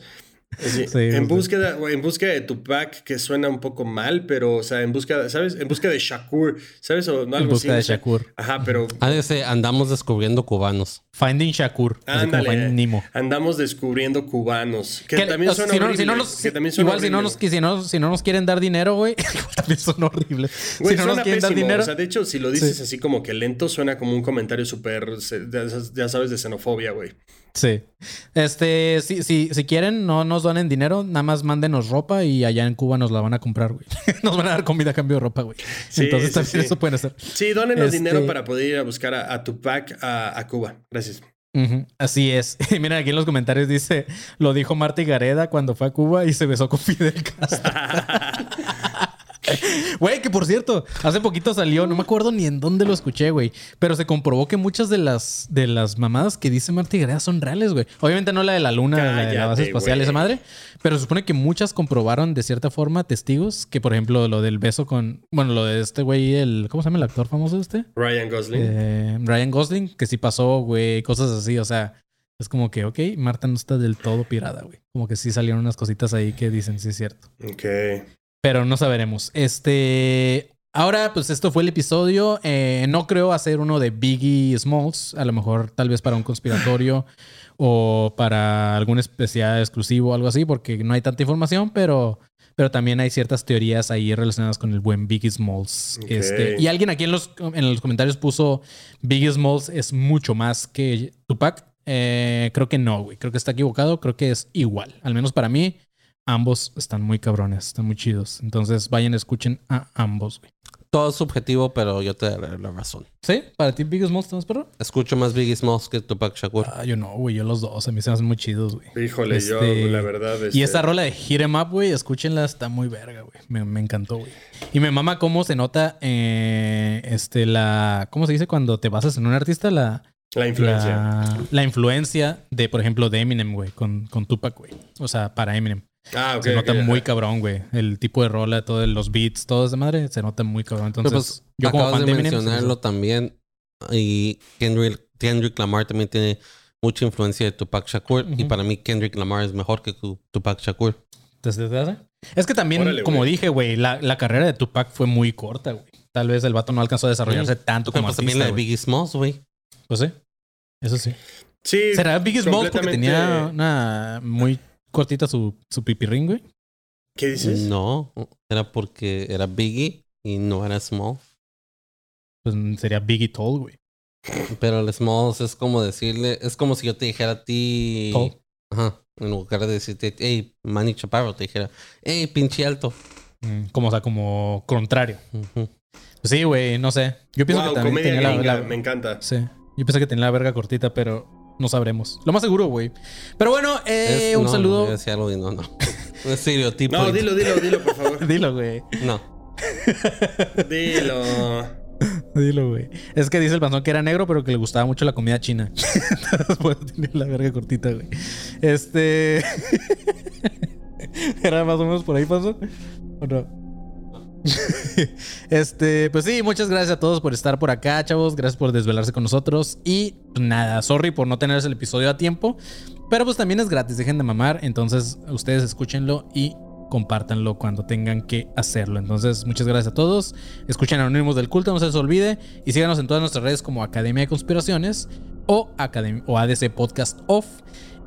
A: Sí,
D: en, búsqueda, en búsqueda de Tupac, que suena un poco mal, pero, o sea, en búsqueda, ¿sabes? En búsqueda de Shakur, ¿sabes? O no,
A: En
D: algo
A: busca
D: así,
A: de. Shakur.
D: Ajá, pero (laughs)
E: Ah, ese, andamos descubriendo cubanos.
A: Finding Shakur.
D: Ándale.
A: Finding Nemo.
D: Andamos descubriendo cubanos. Que, también
A: o sea,
D: suena
A: si no-
D: horrible.
A: si no nos-
D: que también suena
A: igual si no,
D: horrible.
A: nos, si, no, si no nos quieren dar dinero, güey, (laughs) también son horribles.
D: Güey,
A: si no
D: suena
A: nos quieren dar
D: pésimo.
A: dinero,
D: O sea, de hecho, si lo dices
A: Sí.
D: así como que lento, suena como un comentario súper, ya sabes, de xenofobia, güey.
A: Sí. Este, si, si, si quieren, no nos donen dinero, nada más mándenos ropa y allá en Cuba nos la van a comprar, güey. (laughs) nos van a dar comida a cambio de ropa, güey.
D: Sí,
A: Entonces
D: sí,
A: también
D: sí.
A: eso pueden hacer.
D: Sí, dónenos
A: Este-
D: dinero para poder ir a buscar a, a Tupac a, a Cuba. Gracias.
A: Así es. (laughs) Y miren, aquí en los comentarios dice, lo dijo Marta Gareda cuando fue a Cuba y se besó con Fidel Castro. (laughs) Güey, que por cierto, hace poquito salió, no me acuerdo ni en dónde lo escuché, güey, pero se comprobó que muchas de las de las mamadas que dice Marta Gareda son reales, güey. Obviamente no la de la luna, la de la base
D: Cállate,
A: espacial,
D: güey.
A: esa madre, pero se supone que muchas comprobaron de cierta forma testigos que, por ejemplo, lo del beso con, bueno, lo de este güey, el, ¿cómo se llama el actor famoso este?
D: Ryan Gosling.
A: Eh, Ryan Gosling, que sí pasó, güey, cosas así, o sea, es como que, ok, Marta no está del todo pirada, güey. Como que sí salieron unas cositas ahí que dicen, sí es cierto.
D: Ok.
A: Pero no saberemos. Este. Ahora, pues esto fue el episodio. Eh, no creo hacer uno de Biggie Smalls. A lo mejor, tal vez para un conspiratorio (laughs) o para algún especial exclusivo o algo así, porque no hay tanta información, pero. Pero también hay ciertas teorías ahí relacionadas con el buen Biggie Smalls. Este, y alguien aquí en los, en los comentarios puso Biggie Smalls es mucho más que Tupac. Eh, creo que no, güey. Creo que está equivocado. Creo que es igual. Al menos para mí, ambos están muy cabrones, están muy chidos. Entonces vayan, escuchen a ambos, güey.
E: Todo es subjetivo, pero yo te daré la razón.
A: ¿Sí? ¿Para ti Biggie Smalls estás perro?
E: Escucho más Biggie Smalls que Tupac Shakur.
A: Ah, yo no, güey. Yo los dos. A mí se me hacen muy chidos, güey.
D: Híjole, yo,
A: Este,
D: la verdad.
A: Y
D: este,
A: esa rola de Hit 'em Up, güey, escúchenla, está muy verga, güey. Me, me encantó, güey. Y me mama cómo se nota eh, este, la. ¿Cómo se dice cuando te basas en un artista? La,
D: La influencia.
A: la, la influencia de, por ejemplo, de Eminem, güey, con, con Tupac, güey. O sea, para Eminem.
D: Ah, ok.
A: se nota muy cabrón, güey. El tipo de rola, todos los beats, todo esa madre, se nota muy cabrón. Entonces,
E: pues,
A: yo como fan
E: de
A: Eminem.
E: mencionarlo también. Y Kendrick, Kendrick Lamar también tiene mucha influencia de Tupac Shakur. Y para mí Kendrick Lamar es mejor que Tu- Tupac Shakur.
A: ¿Desde hace? Es que también,
D: Órale,
A: como
D: güey.
A: dije, güey, la, la carrera de Tupac fue muy corta, güey. Tal vez el vato no alcanzó a desarrollarse tanto
E: Pero
A: como
E: pues también
A: artista,
E: la de. Biggie Smalls, güey.
A: Pues sí. Eso sí.
D: Sí.
A: ¿Será Biggie Smalls porque tenía una muy cortita su, su pipirrín, güey?
D: ¿Qué dices?
E: No, era porque era Biggie y no era Small.
A: Pues sería Biggie Tall, güey.
E: Pero el Smalls es como decirle, es como si yo te dijera a ti.
A: Tall.
E: Ajá. En lugar de decirte, hey, Manny Chaparro, te dijera, hey, pinche alto.
A: Mm, Como, o sea, como contrario. Pues sí, güey, no sé. Yo pienso
D: wow,
A: que también
D: comedia
A: tenía la,
D: me encanta.
A: Sí. Yo pensé que tenía la verga cortita, pero no sabremos. Lo más seguro, güey. Pero bueno, eh,
E: Es-
A: un
E: no,
A: saludo.
E: No, voy a decir algo y no, no. Un estereotipo.
D: No, dilo, dilo, dilo, por favor. (laughs)
A: Dilo, güey.
E: No.
D: Dilo.
A: Dilo, güey. Es que dice el panzón que era negro, pero que le gustaba mucho la comida china. (laughs) Entonces, tenía la verga cortita, güey. Este. (laughs) ¿Era más o menos por ahí, panzón? ¿O no? (laughs) este, pues sí, muchas gracias a todos por estar por acá, chavos. Gracias por desvelarse con nosotros. Y pues, nada, sorry por no tener el episodio a tiempo. Pero pues también es gratis, dejen de mamar. Entonces, ustedes escúchenlo y compártanlo cuando tengan que hacerlo. Entonces, muchas gracias a todos. Escuchen Anónimos del Culto, no se les olvide. Y síganos en todas nuestras redes como Academia de Conspiraciones o, Academ- o ADC Podcast Off.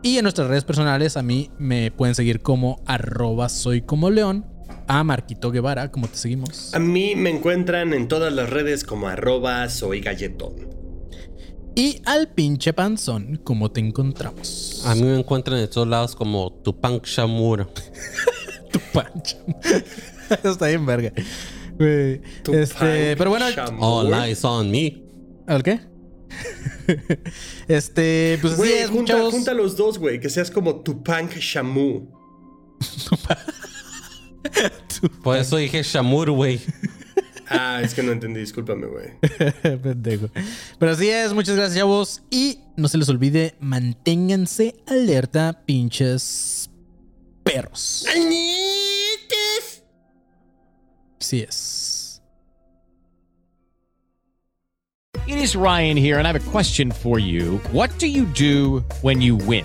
A: Y en nuestras redes personales a mí me pueden seguir como arroba soy como león. A Marquito Guevara, como te seguimos.
D: A mí me encuentran en todas las redes como arroba soy galletón.
A: Y al pinche panzón, como te encontramos.
E: A mí me encuentran en todos lados como Tupac Shakur.
A: tu pancho. Está bien, verga. Este, pero bueno.
E: All eyes on me.
A: ¿al qué? (laughs) este, pues
D: Güey,
A: es,
D: junta, junta los dos, güey. Que seas como Tupac Shamu. (laughs) (laughs)
E: Por eso dije Shamur, güey.
D: Ah, es que no entendí, discúlpame, güey. (laughs)
A: Pendejo. Pero así es, muchas gracias, chavos. Y no se les olvide, manténganse alerta, pinches perros. Así es.
F: It is Ryan here, and I have a question for you. What do you do when you win?